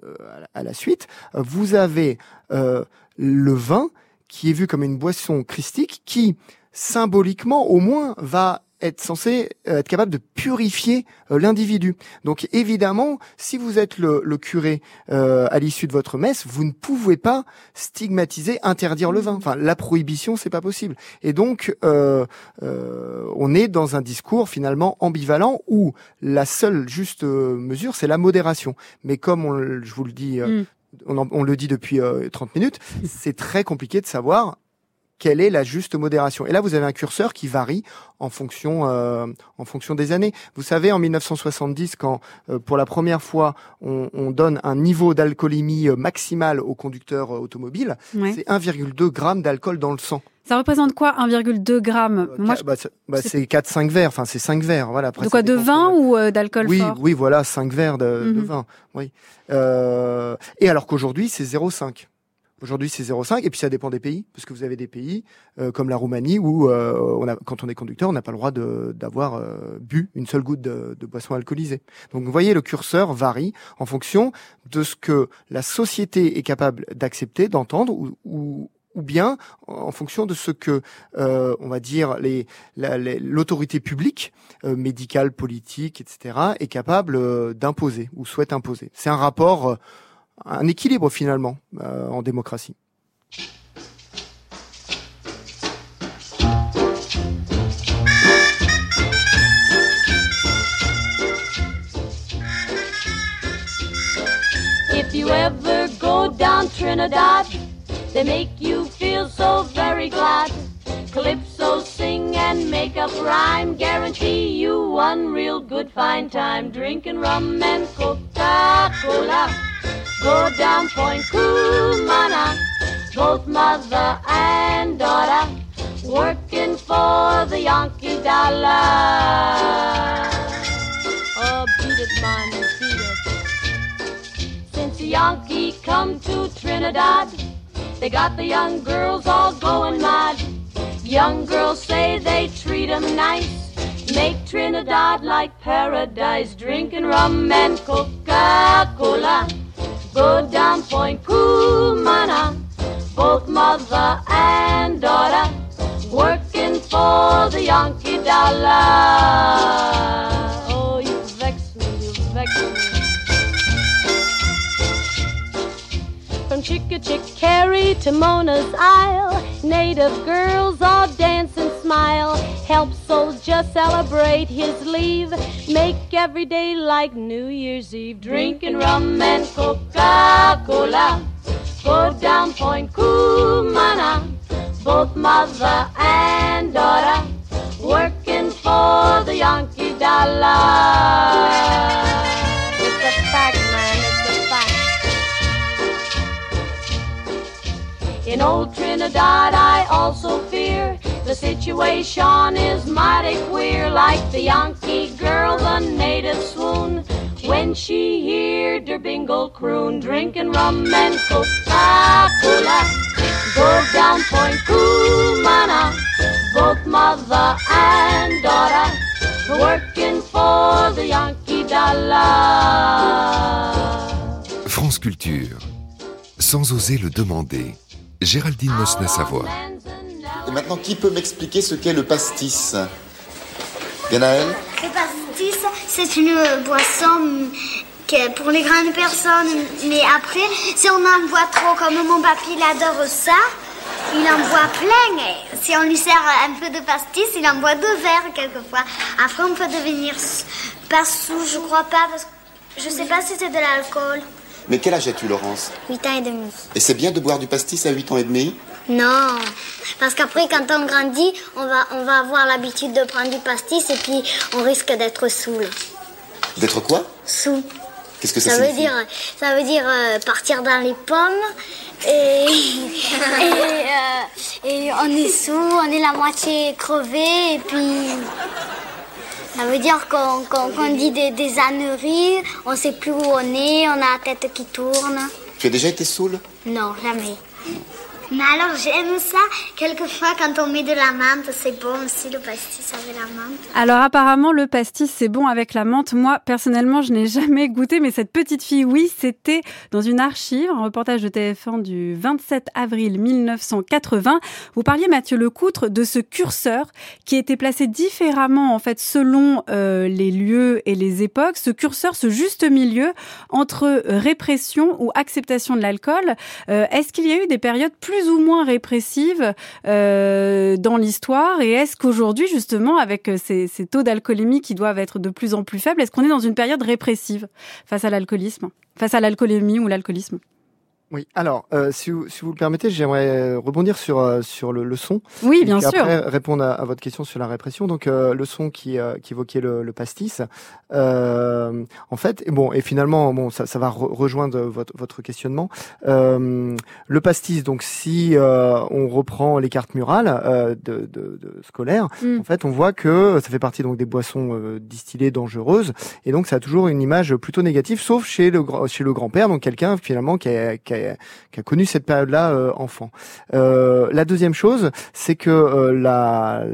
à la- suite, vous avez euh, le vin qui est vu comme une boisson christique qui symboliquement au moins va être censé euh, être capable de purifier euh, l'individu. Donc évidemment, si vous êtes le, le curé euh, à l'issue de votre messe, vous ne pouvez pas stigmatiser, interdire le vin. Enfin, la prohibition, c'est pas possible. Et donc, euh, euh, on est dans un discours finalement ambivalent où la seule juste euh, mesure, c'est la modération. Mais comme on, le- je vous le dis, euh, Mm. on, en- on le dit depuis euh, 30 minutes, c'est très compliqué de savoir quelle est la juste modération. Et là, vous avez un curseur qui varie en fonction euh, en fonction des années. Vous savez, en 1970, quand euh, pour la première fois on, on donne un niveau d'alcoolémie euh, maximal aux conducteurs euh, automobiles, Ouais. c'est 1,2 grammes d'alcool dans le sang. Ça représente quoi 1,2 grammes Euh, Moi, bah, c'est- bah, c'est- c'est 4-5 verres. Enfin, c'est 5 verres. Voilà. Après, de quoi De vin ou euh, d'alcool oui, fort oui, voilà, 5 verres de, de Mhm. vin. Oui. Euh, et alors qu'aujourd'hui, c'est 0,5. Aujourd'hui, c'est 0,5. Et puis, ça dépend des pays. Parce que vous avez des pays, euh, comme la Roumanie, où, euh, on a, quand on est conducteur, on n'a pas le droit d'avoir euh, bu une seule goutte de, de boisson alcoolisée. Donc, vous voyez, le curseur varie en fonction de ce que la société est capable d'accepter, d'entendre, ou, ou, ou bien en fonction de ce que, euh, on va dire, les, la- l'autorité publique, euh, médicale, politique, etc., est capable euh, d'imposer ou souhaite imposer. C'est un rapport, euh, un équilibre finalement euh, en démocratie. If you ever go down Trinidad, they make you feel so very glad. Calypso sing and make up rhyme, guarantee you one real good fine time. Drinking rum and Coca-Cola, go down Point Kumana, both mother and daughter, working for the Yankee dollar. Oh, beat it, man, beat it. Since the Yankee come to Trinidad, they got the young girls all going mad. Young girls say they treat 'em nice, make Trinidad like paradise, drinking rum and Coca-Cola. Go down Point Cumana, both mother and daughter, working for the Yankee dollar. Oh, you vex me, you vex me. From Chickachickarry to Mona's Isle, native girls all dance and smile. Help soldier celebrate his leave. Make every day like New Year's Eve. Drinking rum and Coca-Cola. Go down Point Cumana. Both mother and daughter working for the Yankee dollar. It's a In old Trinidad, I also fear the situation is mighty queer. Like the Yankee girl, the native swoon when she heard her bingle croon, drinking rum and Coca-Cola. go down Point Kumana, both mother and daughter, working for the Yankee dollar. France Culture. Sans oser le demander. Géraldine Mosna-Savoie. Et maintenant, qui peut m'expliquer ce qu'est le pastis? Ganaël Le pastis, c'est une boisson que pour les grandes personnes. Mais après, si on en boit trop, comme mon papy, il adore ça, il en boit plein. Et si on lui sert un peu de pastis, il en boit deux verres quelquefois. Après, on peut devenir pas sous, je crois pas, parce que je sais pas si c'est de l'alcool. Mais quel âge as-tu, Laurence 8 ans et demi. Et c'est bien de boire du pastis à 8 ans et demi Non, parce qu'après, quand on grandit, on va, on va avoir l'habitude de prendre du pastis et puis on risque d'être saoul. D'être quoi Sous. Qu'est-ce que ça, Ça veut dire, ça veut dire euh, partir dans les pommes et, et, euh, et on est sous, on est la moitié crevé et puis ça veut dire qu'on dit des, des âneries, on sait plus où on est, on a la tête qui tourne. Tu as déjà été saoul? Non, jamais. Mais alors j'aime ça, quelquefois quand on met de la menthe, c'est bon aussi le pastis avec la menthe. Alors apparemment le pastis c'est bon avec la menthe. Moi personnellement je n'ai jamais goûté mais cette petite fille oui c'était dans une archive, un reportage de TF1 du 27 avril 1980. Vous parliez Mathieu Lecoutre de ce curseur qui était placé différemment en fait selon euh, les lieux et les époques. Ce curseur, ce juste milieu entre répression ou acceptation de l'alcool. Euh, Est-ce qu'il y a eu des périodes plus ou moins répressives euh, dans l'histoire. Et est-ce qu'aujourd'hui, justement, avec ces, ces taux d'alcoolémie qui doivent être de plus en plus faibles, est-ce qu'on est dans une période répressive face à l'alcoolisme, face à l'alcoolémie ou l'alcoolisme? Oui, alors, euh, si, vous, si vous le permettez, j'aimerais euh, rebondir sur, euh, sur le, le son. Oui, bien sûr. Après, répondre à, à votre question sur la répression. Donc, euh, le son qui, euh, qui évoquait le, le pastis. Euh, en fait, et bon, et finalement, bon, ça, ça va re- rejoindre votre, votre questionnement. Euh, le pastis, donc, si euh, on reprend les cartes murales euh, de, de, de scolaires, Mm. en fait, on voit que ça fait partie donc des boissons distillées dangereuses, et donc ça a toujours une image plutôt négative, sauf chez le grand- chez le grand-père, donc quelqu'un finalement qui a, qui a, qui a connu cette période-là euh, enfant. Euh, la deuxième chose, c'est que euh, la,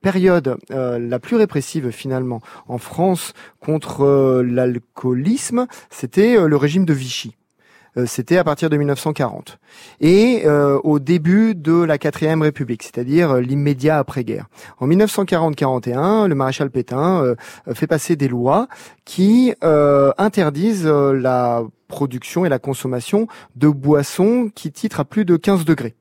période la plus répressive finalement en France contre l'alcoolisme, c'était le régime de Vichy. C'était à partir de 1940 et au début de la quatrième République, c'est-à-dire l'immédiat après-guerre. En 1940-41, le maréchal Pétain fait passer des lois qui interdisent la production et la consommation de boissons qui titrent à plus de 15 degrés.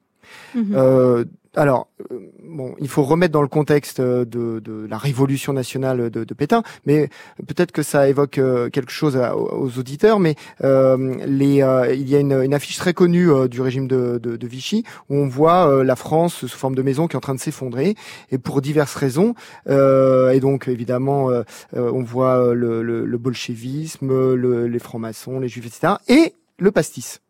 Mhm. Euh, alors, euh, bon, il faut remettre dans le contexte euh, de, la révolution nationale de, de Pétain, mais peut-être que ça évoque euh, quelque chose aux auditeurs. Mais les, il y a une, affiche très connue du régime de, Vichy où on voit la France sous forme de maison qui est en train de s'effondrer, et pour diverses raisons. Et donc, évidemment, on voit le, le, bolchevisme, le- les francs-maçons, les juifs, etc. Et le pastis.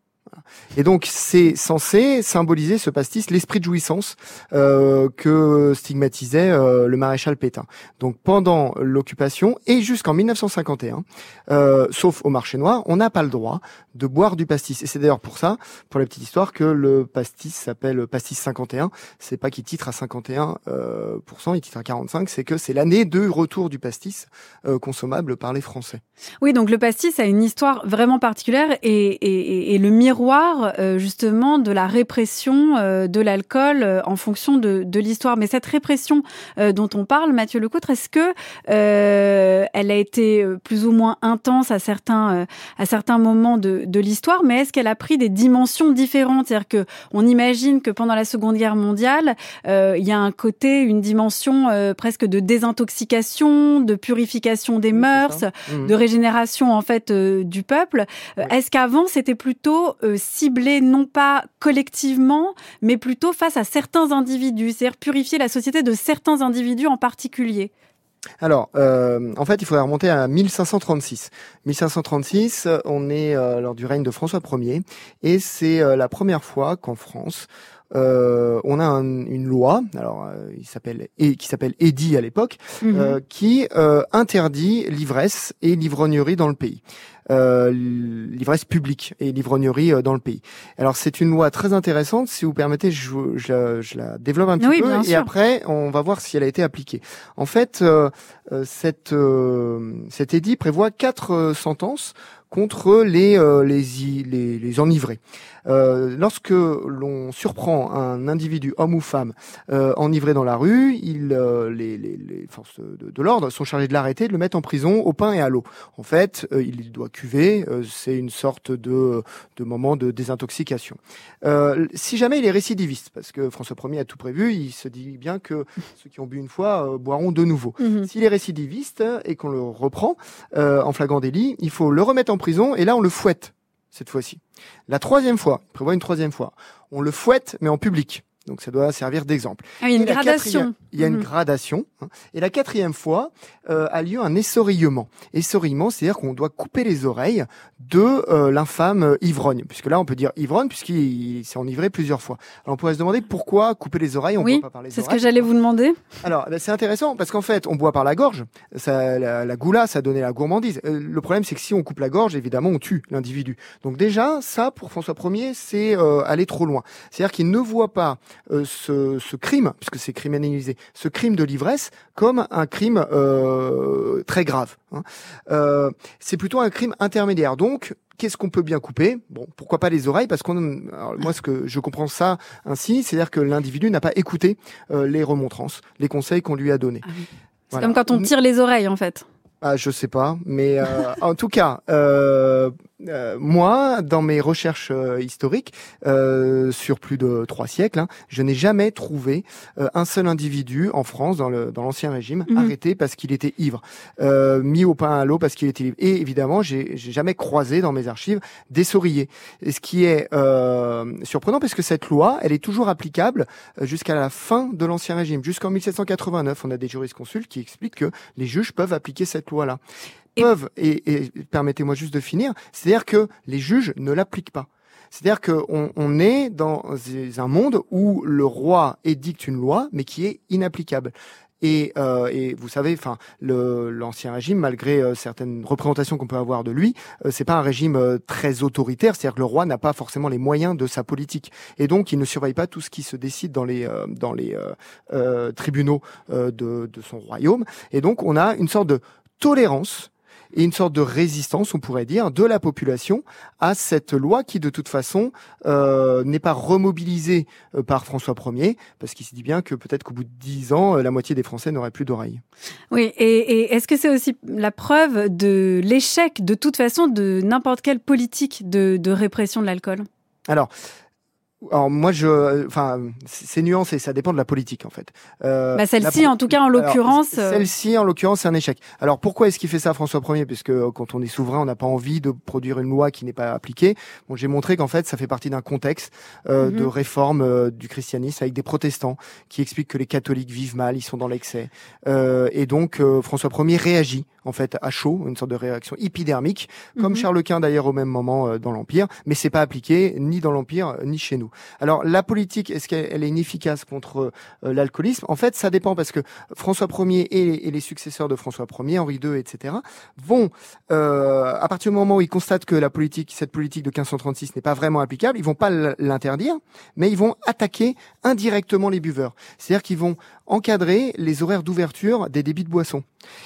Et donc c'est censé symboliser ce pastis l'esprit de jouissance euh, que stigmatisait euh, le maréchal Pétain. Donc pendant l'occupation et jusqu'en 1951, euh, sauf au marché noir, on n'a pas le droit de boire du pastis. Et c'est d'ailleurs pour ça, pour la petite histoire, que le pastis s'appelle pastis 51. C'est pas qu'il titre à 51% euh, il titre à 45. C'est que c'est l'année de retour du pastis euh, consommable par les Français. Oui, donc le pastis a une histoire vraiment particulière et, et- et- le miroir euh, justement de la répression euh, de l'alcool euh, en fonction de, de l'histoire. Mais cette répression dont on parle, Mathieu Lecoutre, est-ce que elle a été plus ou moins intense à certains à certains moments de, de l'histoire, mais est-ce qu'elle a pris des dimensions différentes? C'est-à-dire que on imagine que pendant la Seconde Guerre mondiale, il y a un côté, une dimension presque de désintoxication, de purification des mœurs, Mhm. de régénération en fait du peuple. Est-ce qu'avant c'était plutôt ciblé non pas collectivement, mais plutôt face à certains individus, c'est-à-dire purifier la société de certains individus en particulier Alors, euh, en fait, il faudrait remonter à 1536. 1536, euh, on est euh, lors du règne de François Ier, et c'est la première fois qu'en France, euh, on a un- une loi, alors euh, il s'appelle et qui s'appelle Eddy à l'époque, Mhm. euh, qui euh, interdit l'ivresse et l'ivrognerie dans le pays. Euh, l'ivresse publique et l'ivrognerie euh, dans le pays. Alors c'est une loi très intéressante. Si vous permettez, je, je, la, je la développe un petit Oui, peu et sûr. après on va voir si elle a été appliquée. En fait, cette, euh, cet édit prévoit quatre sentences contre les euh, les, les enivrés. Euh, lorsque l'on surprend un individu, homme ou femme, euh, enivré dans la rue, il, euh, les, les, les forces de, de l'ordre sont chargées de l'arrêter, de le mettre en prison au pain et à l'eau. En fait, euh, il doit cuver, euh, c'est une sorte de, de moment de désintoxication. Euh, si jamais il est récidiviste, parce que François Ier a tout prévu, il se dit bien que ceux qui ont bu une fois euh, boiront de nouveau. Mhm. S'il est récidiviste et qu'on le reprend euh, en flagrant délit, il faut le remettre en prison et là on le fouette cette fois-ci. La troisième fois, il prévoit une troisième fois, on le fouette mais en public. Donc ça doit servir d'exemple. Ah, il y a une gradation. Il y a une Mhm. gradation. hein. Et la quatrième fois euh, a lieu un essorillement. Essorillement, c'est-à-dire qu'on doit couper les oreilles de euh, l'infâme euh, ivrogne. Puisque là, on peut dire ivrogne puisqu'il s'est enivré plusieurs fois. Alors on pourrait se demander pourquoi couper les oreilles, on Oui, boit pas par les C'est ce oreilles. que j'allais vous demander. Alors, ben, c'est intéressant parce qu'en fait, on boit par la gorge. Ça, la, la goula, ça donnait la gourmandise. Euh, le problème, c'est que si on coupe la gorge, évidemment, on tue l'individu. Donc déjà, ça, pour François Ier, c'est euh, aller trop loin. C'est-à-dire qu'il ne voit pas euh, ce, ce crime, puisque c'est criminalisé, ce crime de l'ivresse comme un crime euh, très grave. hein. Euh, c'est plutôt un crime intermédiaire. Donc, qu'est-ce qu'on peut bien couper? Bon, pourquoi pas les oreilles? Parce qu'on, moi, ce que je comprends ça ainsi, c'est-à-dire que l'individu n'a pas écouté euh, les remontrances, les conseils qu'on lui a donnés. Ah oui. C'est Voilà. comme quand on tire les oreilles, en fait. Ah, je sais pas, mais euh, en tout cas, euh, euh, moi, dans mes recherches euh, historiques euh, sur plus de trois siècles, hein, je n'ai jamais trouvé euh, un seul individu en France, dans le dans l'ancien régime, Mhm. arrêté parce qu'il était ivre, euh, mis au pain à l'eau parce qu'il était ivre. Et évidemment, j'ai jamais croisé dans mes archives des sauriers. Et ce qui est euh, surprenant, parce que cette loi, elle est toujours applicable jusqu'à la fin de l'ancien régime, jusqu'en 1789. On a des jurisconsultes qui expliquent que les juges peuvent appliquer cette loi-là. Peuvent, et, et permettez-moi juste de finir, c'est-à-dire que les juges ne l'appliquent pas. C'est-à-dire qu'on on est dans un monde où le roi édicte une loi, mais qui est inapplicable. Et, euh, et vous savez, enfin, l'ancien régime, malgré euh, certaines représentations qu'on peut avoir de lui, euh, c'est pas un régime euh, très autoritaire. C'est-à-dire que le roi n'a pas forcément les moyens de sa politique, et donc il ne surveille pas tout ce qui se décide dans les euh, dans les tribunaux de, de son royaume. Et donc on a une sorte de tolérance et une sorte de résistance, on pourrait dire, de la population à cette loi qui, de toute façon, euh, n'est pas remobilisée euh, par François Ier, parce qu'il se dit bien que peut-être qu'au bout de dix ans, euh, la moitié des Français n'auraient plus d'oreilles. Oui, et, et est-ce que c'est aussi la preuve de l'échec, de toute façon, de n'importe quelle politique de, de répression de l'alcool? Alors, alors moi, je, enfin, c'est nuancé, ça dépend de la politique en fait. Euh, Bah, Celle-ci, en tout cas, en l'occurrence. euh, Celle-ci, en l'occurrence, c'est un échec. Alors pourquoi est-ce qu'il fait ça, François Ier? Puisque euh, quand on est souverain, on n'a pas envie de produire une loi qui n'est pas appliquée. Bon, j'ai montré qu'en fait, ça fait partie d'un contexte euh, Mhm. de réforme euh, du christianisme avec des protestants qui expliquent que les catholiques vivent mal, ils sont dans l'excès. Euh, et donc François Ier réagit en fait à chaud, une sorte de réaction épidermique, comme Mhm. Charles Quint d'ailleurs au même moment euh, dans l'Empire, mais c'est pas appliqué ni dans l'Empire euh, ni chez nous. Alors la politique, est-ce qu'elle elle est inefficace contre euh, l'alcoolisme? En fait, ça dépend parce que François Ier et, les successeurs de François Ier, Henri II, etc., vont euh, à partir du moment où ils constatent que la politique, cette politique de 1536 n'est pas vraiment applicable, ils vont pas l'interdire, mais ils vont attaquer indirectement les buveurs. C'est-à-dire qu'ils vont encadrer les horaires d'ouverture des débits de boissons.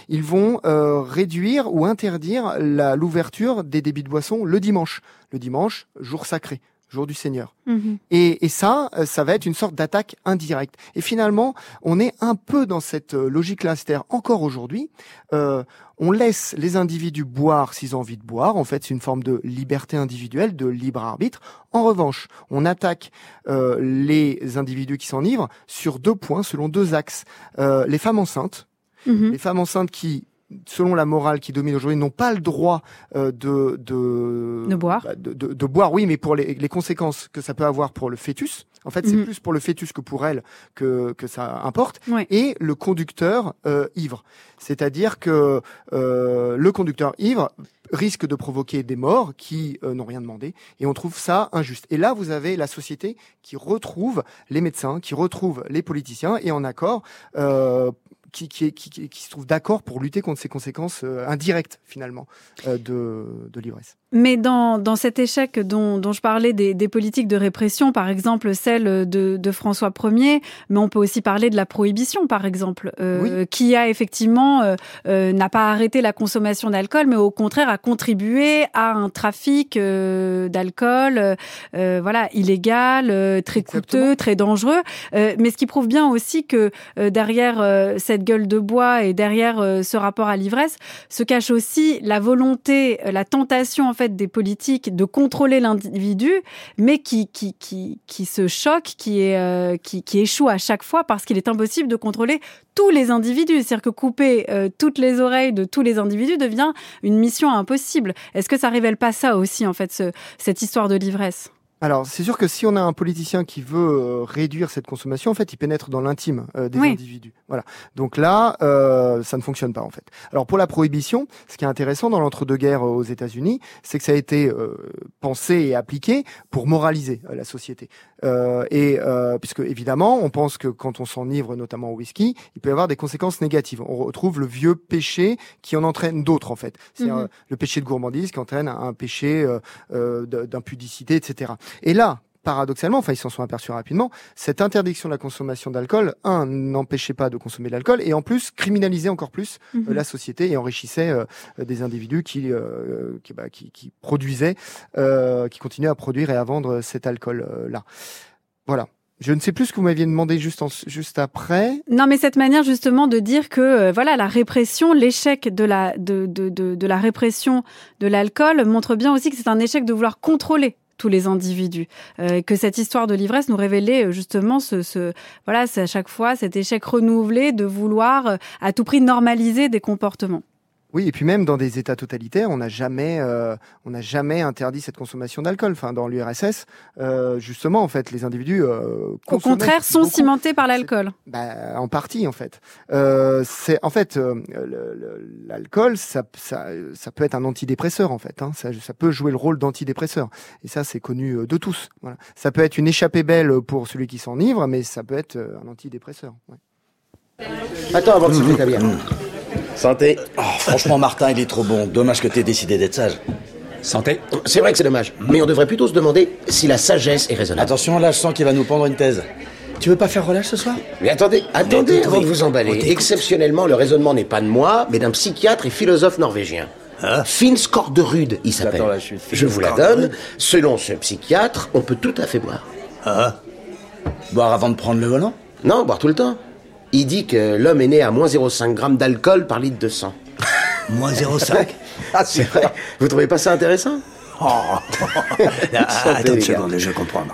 Ils vont euh, réduire ou interdire l'ouverture des débits de boissons le dimanche. Le dimanche, jour sacré, jour du Seigneur. mhm. Et, et ça, euh, ça va être une sorte d'attaque indirecte. Et finalement, on est un peu dans cette euh, logique-là, c'est-à-dire encore aujourd'hui, euh, on laisse les individus boire s'ils ont envie de boire. En fait, c'est une forme de liberté individuelle, de libre arbitre. En revanche, on attaque euh, les individus qui s'enivrent sur deux points, selon deux axes. Euh, les femmes enceintes, Mhm. les femmes enceintes qui selon la morale qui domine aujourd'hui, n'ont pas le droit euh, de, de De boire. bah, de, de- de boire, oui, mais pour les, les conséquences que ça peut avoir pour le fœtus En fait, c'est Mhm. plus pour le fœtus que pour elle que, que ça importe. Ouais. Et le conducteur euh, ivre. C'est-à-dire que euh, le conducteur ivre risque de provoquer des morts qui euh, n'ont rien demandé et on trouve ça injuste. Et là, vous avez la société qui retrouve les médecins, qui retrouve les politiciens et en accord euh, qui, se trouve d'accord pour lutter contre ces conséquences euh, indirectes finalement euh, de l'ivresse. Mais dans, dans cet échec dont, dont je parlais des, des politiques de répression, par exemple celle de, de François Ier, mais on peut aussi parler de la prohibition, par exemple, euh, qui a effectivement euh, euh, n'a pas arrêté la consommation d'alcool, mais au contraire a contribué à un trafic euh, d'alcool, euh, voilà, illégal, euh, très coûteux, très dangereux. Euh, mais ce qui prouve bien aussi que euh, derrière euh, cette gueule de bois et derrière euh, ce rapport à l'ivresse se cache aussi la volonté, la tentation en fait des politiques de contrôler l'individu, mais qui qui qui qui se choque, qui est euh, qui qui échoue à chaque fois parce qu'il est impossible de contrôler tous les individus. C'est-à-dire que couper euh, toutes les oreilles de tous les individus devient une mission impossible. Est-ce que ça révèle pas ça aussi en fait ce- cette histoire de l'ivresse? Alors, c'est sûr que si on a un politicien qui veut euh, réduire cette consommation, en fait, il pénètre dans l'intime euh, des Oui. individus. Voilà. Donc là, euh, ça ne fonctionne pas en fait. Alors pour la prohibition, ce qui est intéressant dans l'entre-deux-guerres euh, aux États-Unis, c'est que ça a été euh, pensé et appliqué pour moraliser la société. Euh, et euh, puisque évidemment, on pense que quand on s'enivre, notamment au whisky, il peut y avoir des conséquences négatives. On retrouve le vieux péché qui en entraîne d'autres en fait. C'est Mhm. le péché de gourmandise qui entraîne un péché d'impudicité, etc. Et là, paradoxalement, enfin ils s'en sont aperçus rapidement, cette interdiction de la consommation d'alcool, un, n'empêchait pas de consommer de l'alcool, et en plus criminalisait encore plus euh, Mhm. la société et enrichissait euh, des individus qui, euh, qui, bah, qui, qui produisaient, euh, qui continuaient à produire et à vendre cet alcool-là. Voilà. Je ne sais plus ce que vous m'aviez demandé juste, en- juste après. Non, mais cette manière justement de dire que euh, voilà la répression, l'échec de la de, de, de, de la répression de l'alcool montre bien aussi que c'est un échec de vouloir contrôler tous les individus, Euh, que cette histoire de l'ivresse nous révélait euh, justement ce, ce voilà à chaque fois cet échec renouvelé de vouloir euh, à tout prix normaliser des comportements. Oui, et puis même dans des États totalitaires, on n'a jamais, euh, on n'a jamais interdit cette consommation d'alcool. Enfin, dans l'URSS, euh, justement, en fait, les individus euh, Au contraire, sont beaucoup. cimentés par l'alcool. Bah, en partie, en fait. Euh, c'est en fait euh, l'alcool, ça, ça, ça peut être un antidépresseur, en fait. Hein. Ça, ça peut jouer le rôle d'antidépresseur. Et ça, c'est connu euh, de tous. Voilà. Ça peut être une échappée belle pour celui qui s'enivre, mais ça peut être un antidépresseur. ouais. Attends avant de siffler ta bière. Santé. Oh, franchement, Martin, il est trop bon. Dommage que t'aies décidé d'être sage. Santé. C'est vrai que c'est dommage. Mais on devrait plutôt se demander si la sagesse est raisonnable. Attention, là, je sens qu'il va nous pendre une thèse. Tu veux pas faire relâche ce soir? Mais attendez, attendez avant de vous emballer. Exceptionnellement, le raisonnement n'est pas de moi, mais d'un psychiatre et philosophe norvégien. Fins Korderud, il s'appelle. Attends, là, je suis Je vous la donne. Selon ce psychiatre, on peut tout à fait boire. Ah Boire avant de prendre le volant? Non, boire tout le temps. Il dit que l'homme est né à moins 0,5 grammes d'alcool par litre de sang. Moins 0,5 Ah, c'est vrai. Vous trouvez pas ça intéressant Oh Ah, Attends une seconde, je comprends.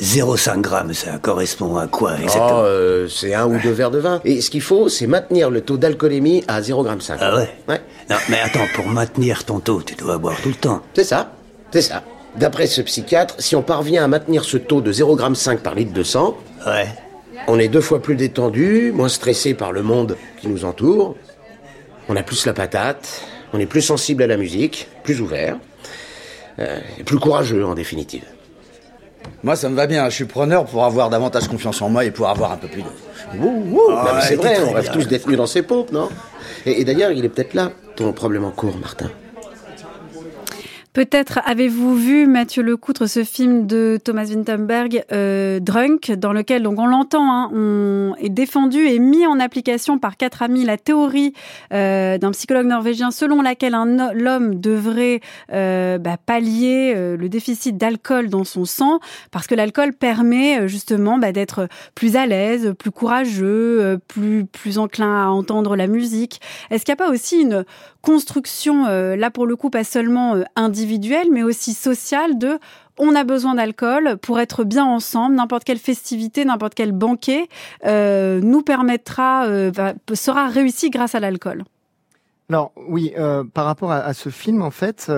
0,5 grammes, ça correspond à quoi Oh, exactement euh, c'est un ou deux verres de vin. Et ce qu'il faut, c'est maintenir le taux d'alcoolémie à 0,5 g. Ah ouais Ouais. Non, mais attends, pour maintenir ton taux, tu dois boire tout le temps. C'est ça, c'est ça. D'après ce psychiatre, si on parvient à maintenir ce taux de 0,5 g par litre de sang, Ouais. On est deux fois plus détendu, moins stressé par le monde qui nous entoure. On a plus la patate, on est plus sensible à la musique, plus ouvert, euh, et plus courageux en définitive. Moi, ça me va bien. Je suis preneur pour avoir davantage confiance en moi et pour avoir un peu plus de... Ah, mais c'est vrai, on rêve tous d'être nus dans ses pompes, non? Et, et d'ailleurs, il est peut-être là, ton problème en cours, Martin. Peut-être avez-vous vu, Mathieu Lecoutre, ce film de Thomas Vinterberg, euh, Drunk, dans lequel, donc on l'entend, hein, on est défendu et mis en application par quatre amis la théorie euh, d'un psychologue norvégien selon laquelle un ho- l'homme devrait euh, bah, pallier le déficit d'alcool dans son sang, parce que l'alcool permet justement bah, d'être plus à l'aise, plus courageux, plus, plus enclin à entendre la musique. Est-ce qu'il n'y a pas aussi une construction, là pour le coup, pas seulement euh, individuelle, mais aussi sociale de on a besoin d'alcool pour être bien ensemble, n'importe quelle festivité, n'importe quel banquet euh, nous permettra, euh, sera réussi grâce à l'alcool. Alors oui, euh, par rapport à, à ce film, en fait,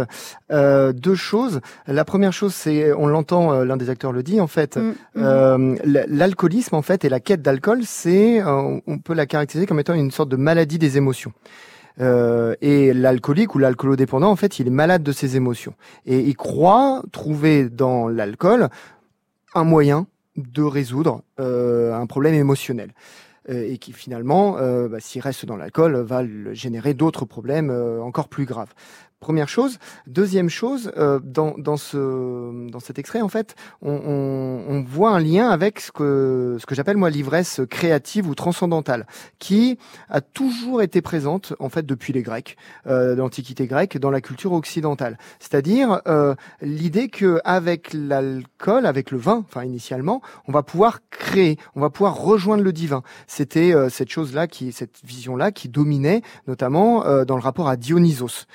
euh, deux choses. La première chose, c'est, on l'entend, euh, l'un des acteurs le dit, en fait, Mm, mm. euh, l- l'alcoolisme, en fait, et la quête d'alcool, c'est, on peut la caractériser comme étant une sorte de maladie des émotions. Euh, et l'alcoolique ou l'alcoolodépendant, en fait, il est malade de ses émotions. Et il croit trouver dans l'alcool un moyen de résoudre euh, un problème émotionnel. Euh, et qui finalement, bah, s'il reste dans l'alcool, va générer d'autres problèmes encore plus graves. Première chose. Deuxième chose, euh, dans, dans, ce, dans cet extrait, en fait, on, voit un lien avec ce que, ce que j'appelle moi l'ivresse créative ou transcendantale, qui a toujours été présente en fait depuis les Grecs, euh, l'Antiquité grecque, dans la culture occidentale. C'est-à-dire euh, l'idée que avec l'alcool, avec le vin, enfin initialement, on va pouvoir créer, on va pouvoir rejoindre le divin. C'était euh, cette chose-là, qui, cette vision-là, qui dominait notamment dans le rapport à Dionysos.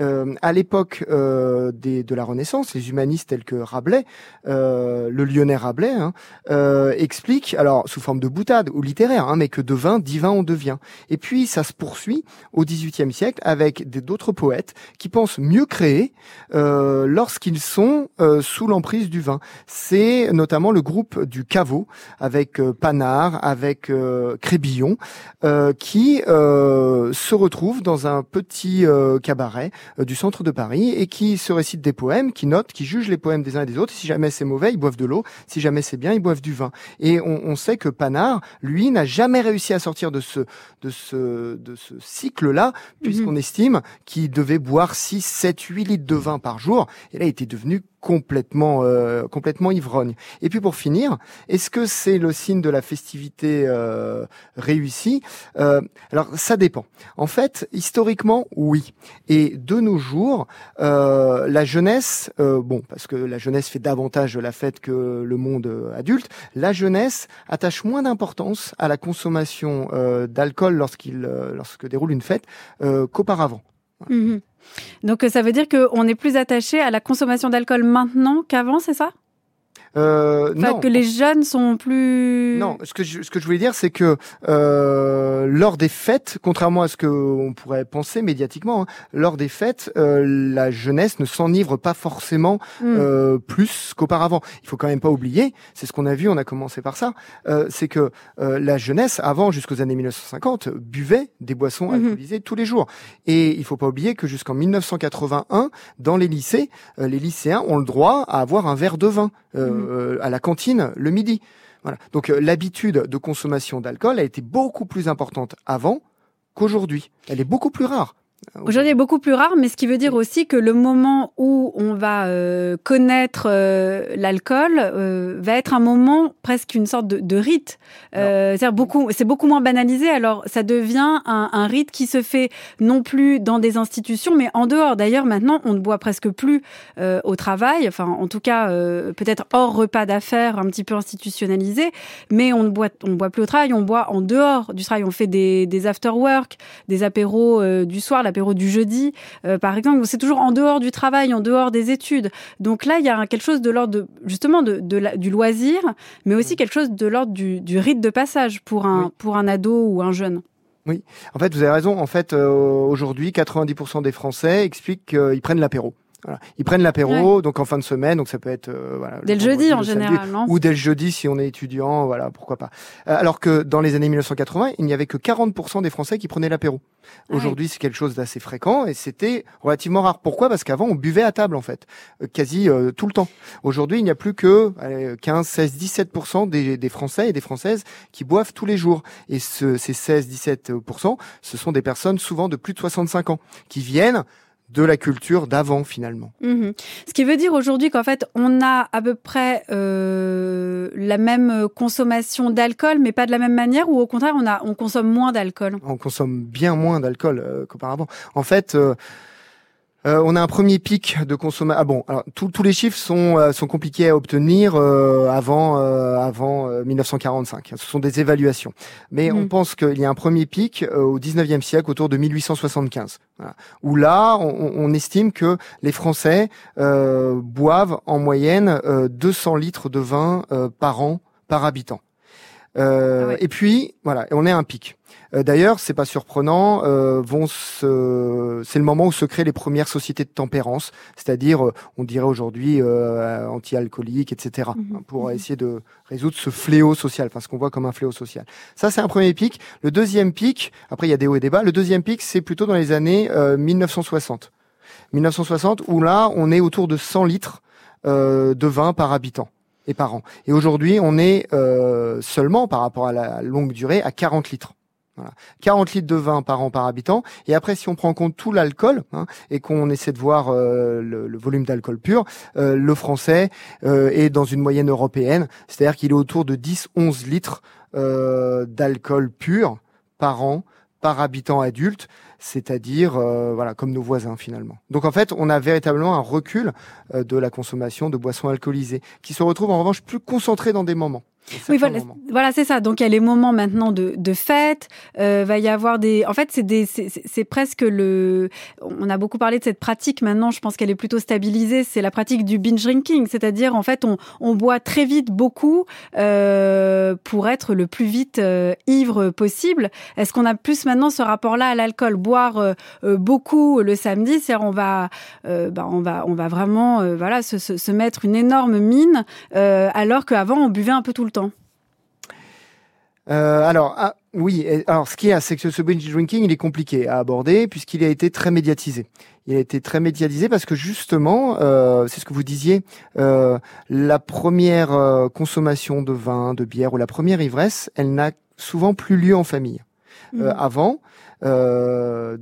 Euh, à l'époque euh, des- de la Renaissance, les humanistes tels que Rabelais, euh, le Lyonnais Rabelais, hein, euh, expliquent, alors sous forme de boutade ou littéraire, hein, mais que de vin divin on devient. Et puis ça se poursuit au XVIIIe siècle avec d'autres poètes qui pensent mieux créer euh, lorsqu'ils sont euh, sous l'emprise du vin. C'est notamment le groupe du Caveau avec Panard, avec Crébillon, qui se retrouvent dans un petit cabaret du centre de Paris et qui se récitent des poèmes, qui notent, qui jugent les poèmes des uns et des autres. Si jamais c'est mauvais, ils boivent de l'eau. Si jamais c'est bien, ils boivent du vin. Et on, on sait que Panard, lui, n'a jamais réussi à sortir de ce de ce de ce cycle-là, puisqu'on estime qu'il devait boire 6, 7, 8 litres de vin par jour. Et là, il était devenu complètement euh, complètement ivrogne. Et puis pour finir, est-ce que c'est le signe de la festivité euh, réussie? Euh, Alors ça dépend. En fait, historiquement, oui. Et de nos jours, euh, la jeunesse, euh, bon, parce que la jeunesse fait davantage la fête que le monde euh, adulte, la jeunesse attache moins d'importance à la consommation d'alcool lorsqu'il lorsque déroule une fête euh, Mhm. Donc euh, ça veut dire qu'on est plus attaché à la consommation d'alcool maintenant qu'avant, c'est ça? Euh, non. que les jeunes sont plus... Non, ce que je, ce que je voulais dire, c'est que euh, lors des fêtes, contrairement à ce que on pourrait penser médiatiquement, hein, lors des fêtes, euh, la jeunesse ne s'enivre pas forcément Mm. euh, plus qu'auparavant. Il faut quand même pas oublier, c'est ce qu'on a vu, on a commencé par ça, euh, c'est que euh, la jeunesse, avant jusqu'aux années 1950, buvait des boissons Mhm. alcoolisées tous les jours. Et il faut pas oublier que jusqu'en 1981, dans les lycées, euh, les lycéens ont le droit à avoir un verre de vin euh, à la cantine le midi. Voilà. Donc euh, l'habitude de consommation d'alcool a été beaucoup plus importante avant qu'aujourd'hui. Elle est beaucoup plus rare. Aujourd'hui, est beaucoup plus rare, mais ce qui veut dire aussi que le moment où on va euh, connaître euh, l'alcool euh, va être un moment presque une sorte de, de rite. Euh, c'est-à-dire beaucoup, c'est beaucoup moins banalisé. Alors, ça devient un, un rite qui se fait non plus dans des institutions, mais en dehors. D'ailleurs, maintenant, on ne boit presque plus euh, au travail. Enfin, en tout cas, euh, peut-être hors repas d'affaires, un petit peu institutionnalisé, mais on ne boit, on ne boit plus au travail. On boit en dehors du travail. On fait des, des after work, des apéros du soir, l'apéro du jeudi, euh, par exemple. C'est toujours en dehors du travail, en dehors des études. Donc là, il y a quelque chose de l'ordre de, justement de, de la- du loisir, mais aussi quelque chose de l'ordre du, du rite de passage pour un, pour un ado ou un jeune. Oui, en fait, vous avez raison. En fait, euh, aujourd'hui, 90% des Français expliquent qu'ils prennent l'apéro. Voilà. Ils prennent l'apéro, donc en fin de semaine, donc ça peut être euh, voilà, Dès le jeudi, en le samedi, général, non ou dès le jeudi si on est étudiant, voilà, pourquoi pas. Euh, alors que dans les années 1980, il n'y avait que 40% des Français qui prenaient l'apéro. Ah Aujourd'hui, c'est quelque chose d'assez fréquent et c'était relativement rare. Pourquoi? Parce qu'avant, on buvait à table en fait, euh, quasi euh, tout le temps. Aujourd'hui, il n'y a plus que allez, 15, 16, 17% des, des Français et des Françaises qui boivent tous les jours. Et ce, ces 16, 17%, ce sont des personnes souvent de plus de 65 ans qui viennent de la culture d'avant finalement. Mhm. Ce qui veut dire aujourd'hui qu'en fait, on a à peu près euh, la même consommation d'alcool, mais pas de la même manière, ou au contraire, on, a, on consomme moins d'alcool? On consomme bien moins d'alcool euh, qu'auparavant. En fait, euh, euh, on a un premier pic de consommation. Ah bon, alors tous les chiffres sont euh, sont compliqués à obtenir euh, avant euh, avant euh, 1945. Ce sont des évaluations, mais Mhm. on pense qu'il y a un premier pic euh, au 19e siècle, autour de 1875, voilà, où là on, on estime que les Français euh, boivent en moyenne euh, 200 litres de vin euh, par an par habitant. Euh, Et puis voilà, on est à un pic. Euh, D'ailleurs, c'est pas surprenant. euh, vont se... C'est le moment où se créent les premières sociétés de tempérance, c'est-à-dire, euh, on dirait aujourd'hui euh, anti-alcooliques, etc., hein, pour essayer de résoudre ce fléau social, enfin ce qu'on voit comme un fléau social. Ça, c'est un premier pic. Le deuxième pic, après il y a des hauts et des bas. Le deuxième pic, c'est plutôt dans les années euh, 1960. 1960, où là, on est autour de 100 litres euh, de vin par habitant et par an. Et aujourd'hui, on est euh, seulement, par rapport à la longue durée, à 40 litres. Voilà. 40 litres de vin par an par habitant. Et après, si on prend en compte tout l'alcool hein, et qu'on essaie de voir euh, le, volume d'alcool pur, euh, le français euh, est dans une moyenne européenne, c'est-à-dire qu'il est autour de 10-11 litres euh, d'alcool pur par an par habitant adulte, c'est-à-dire voilà comme nos voisins finalement. Donc en fait, on a véritablement un recul de la consommation de boissons alcoolisées, qui se retrouve en revanche plus concentré dans des moments. Oui, voilà, voilà c'est ça. Donc il y a les moments maintenant de, de fête. Euh, va y avoir des. En fait, c'est presque le. On a beaucoup parlé de cette pratique. Maintenant, je pense qu'elle est plutôt stabilisée. C'est la pratique du binge drinking, c'est-à-dire en fait, on, on boit très vite beaucoup euh, pour être le plus vite euh, ivre possible. Est-ce qu'on a plus maintenant ce rapport-là à l'alcool? Boire euh, euh, beaucoup le samedi, c'est on va, euh, bah, on va, on va vraiment, euh, voilà, se, se, se mettre une énorme mine, euh, alors qu'avant on buvait un peu tout le temps. Euh, alors, ah, oui. Alors, ce qui est, c'est que ce binge drinking, il est compliqué à aborder puisqu'il a été très médiatisé. Il a été très médiatisé parce que justement, euh, c'est ce que vous disiez, euh, la première euh, consommation de vin, de bière ou la première ivresse, elle n'a souvent plus lieu en famille. Euh, Mhm. avant, euh,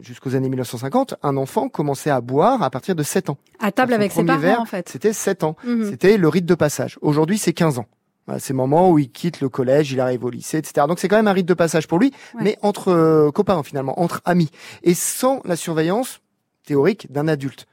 jusqu'aux années 1950, un enfant commençait à boire à partir de 7 ans. À table avec ses parents, verre, en fait. C'était 7 ans. Mhm. C'était le rite de passage. Aujourd'hui, c'est 15 ans. Voilà, c'est le moment où il quitte le collège, il arrive au lycée, etc. Donc c'est quand même un rite de passage pour lui, Ouais. mais entre euh, copains finalement, entre amis, et sans la surveillance théorique d'un adulte.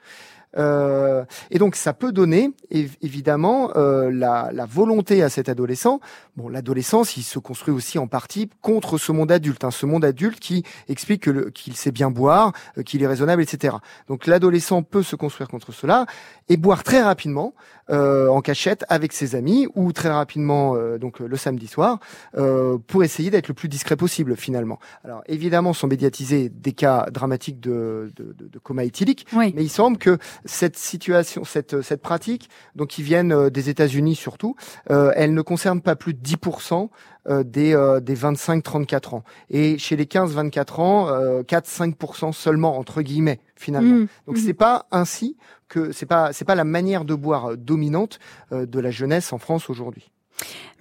Euh, et donc ça peut donner év- évidemment euh, la, la volonté à cet adolescent. Bon, l'adolescence, il se construit aussi en partie contre ce monde adulte, hein, ce monde adulte qui explique qu'il sait bien boire, euh, qu'il est raisonnable, etc. Donc l'adolescent peut se construire contre cela et boire très rapidement euh, en cachette avec ses amis ou très rapidement euh, donc le samedi soir euh, pour essayer d'être le plus discret possible finalement. Alors évidemment sont médiatisés des cas dramatiques de, de, de- de coma éthylique, Oui. mais il semble que cette situation, cette, cette pratique, donc qui viennent euh, des États-Unis surtout, euh, elle ne concerne pas plus de 10% euh, des, euh, des 25-34 ans. Et chez les 15-24 ans, euh, 4-5% seulement entre guillemets finalement. Mhm. Donc Mhm. c'est pas ainsi que c'est pas c'est pas la manière de boire euh, dominante euh, de la jeunesse en France aujourd'hui.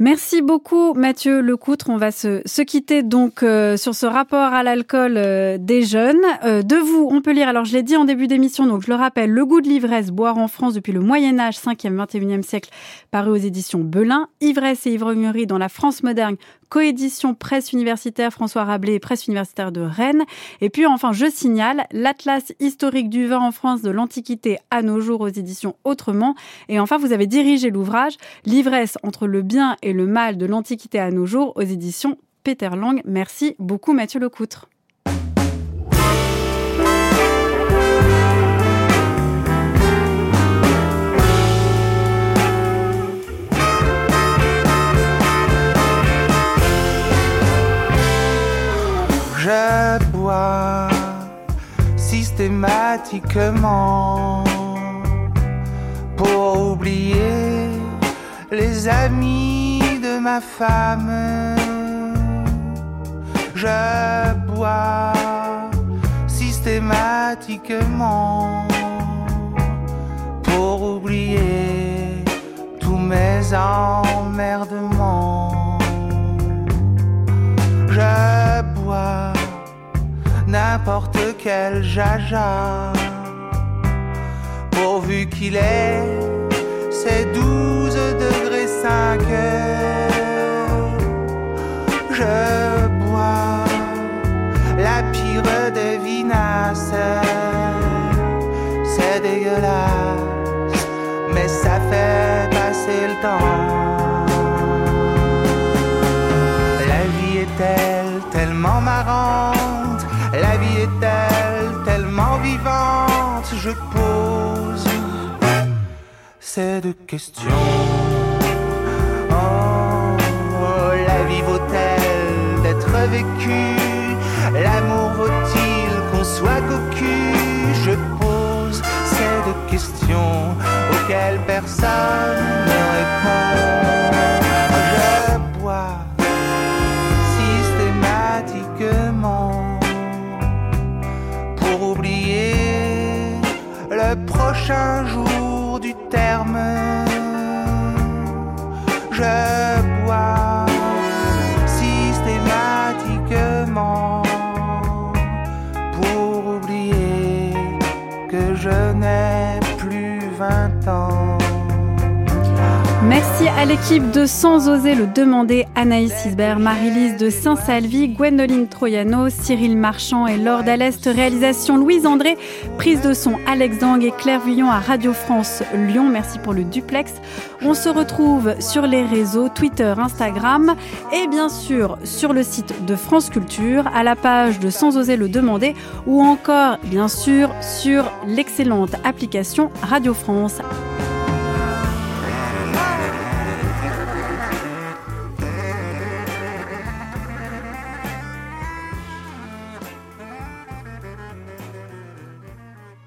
Merci beaucoup Mathieu Lecoutre. On va se, se quitter donc euh, sur ce rapport à l'alcool euh, des jeunes. Euh, de vous, on peut lire, alors je l'ai dit en début d'émission, donc je le rappelle, Le goût de l'ivresse, boire en France depuis le Moyen Âge, 5e, 21e siècle, paru aux éditions Belin. Ivresse et ivrognerie dans la France moderne, coédition presse universitaire François Rabelais et presse universitaire de Rennes. Et puis enfin, je signale l'Atlas historique du vin en France de l'Antiquité à nos jours aux éditions Autrement. Et enfin, vous avez dirigé l'ouvrage L'ivresse entre le bien et le mal de l'Antiquité à nos jours aux éditions Peter Lang. Merci beaucoup Mathieu Lecoutre. Je bois systématiquement pour oublier les amis de ma femme. Je bois systématiquement pour oublier tous mes emmerdements. Je bois n'importe quel jaja, pourvu qu'il ait ses 12 degrés 5 Je bois la pire des vinasses, c'est dégueulasse, mais ça fait passer le temps. Ces deux questions. Oh, vécu. L'amour vaut-il qu'on soit cocu? Je pose ces deux questions auxquelles personne ne répond. Je bois systématiquement pour oublier le prochain jour l'équipe de Sans oser le demander, Anaïs Isbert, Marie-Lise de Saint-Salvi, Gwendoline Troyano, Cyril Marchand et Laure Dallest, réalisation Louise André, prise de son Alex Dang et Claire Vuillon à Radio France Lyon. Merci pour le duplex. On se retrouve sur les réseaux Twitter, Instagram et bien sûr sur le site de France Culture, à la page de Sans oser le demander ou encore bien sûr sur l'excellente application Radio France.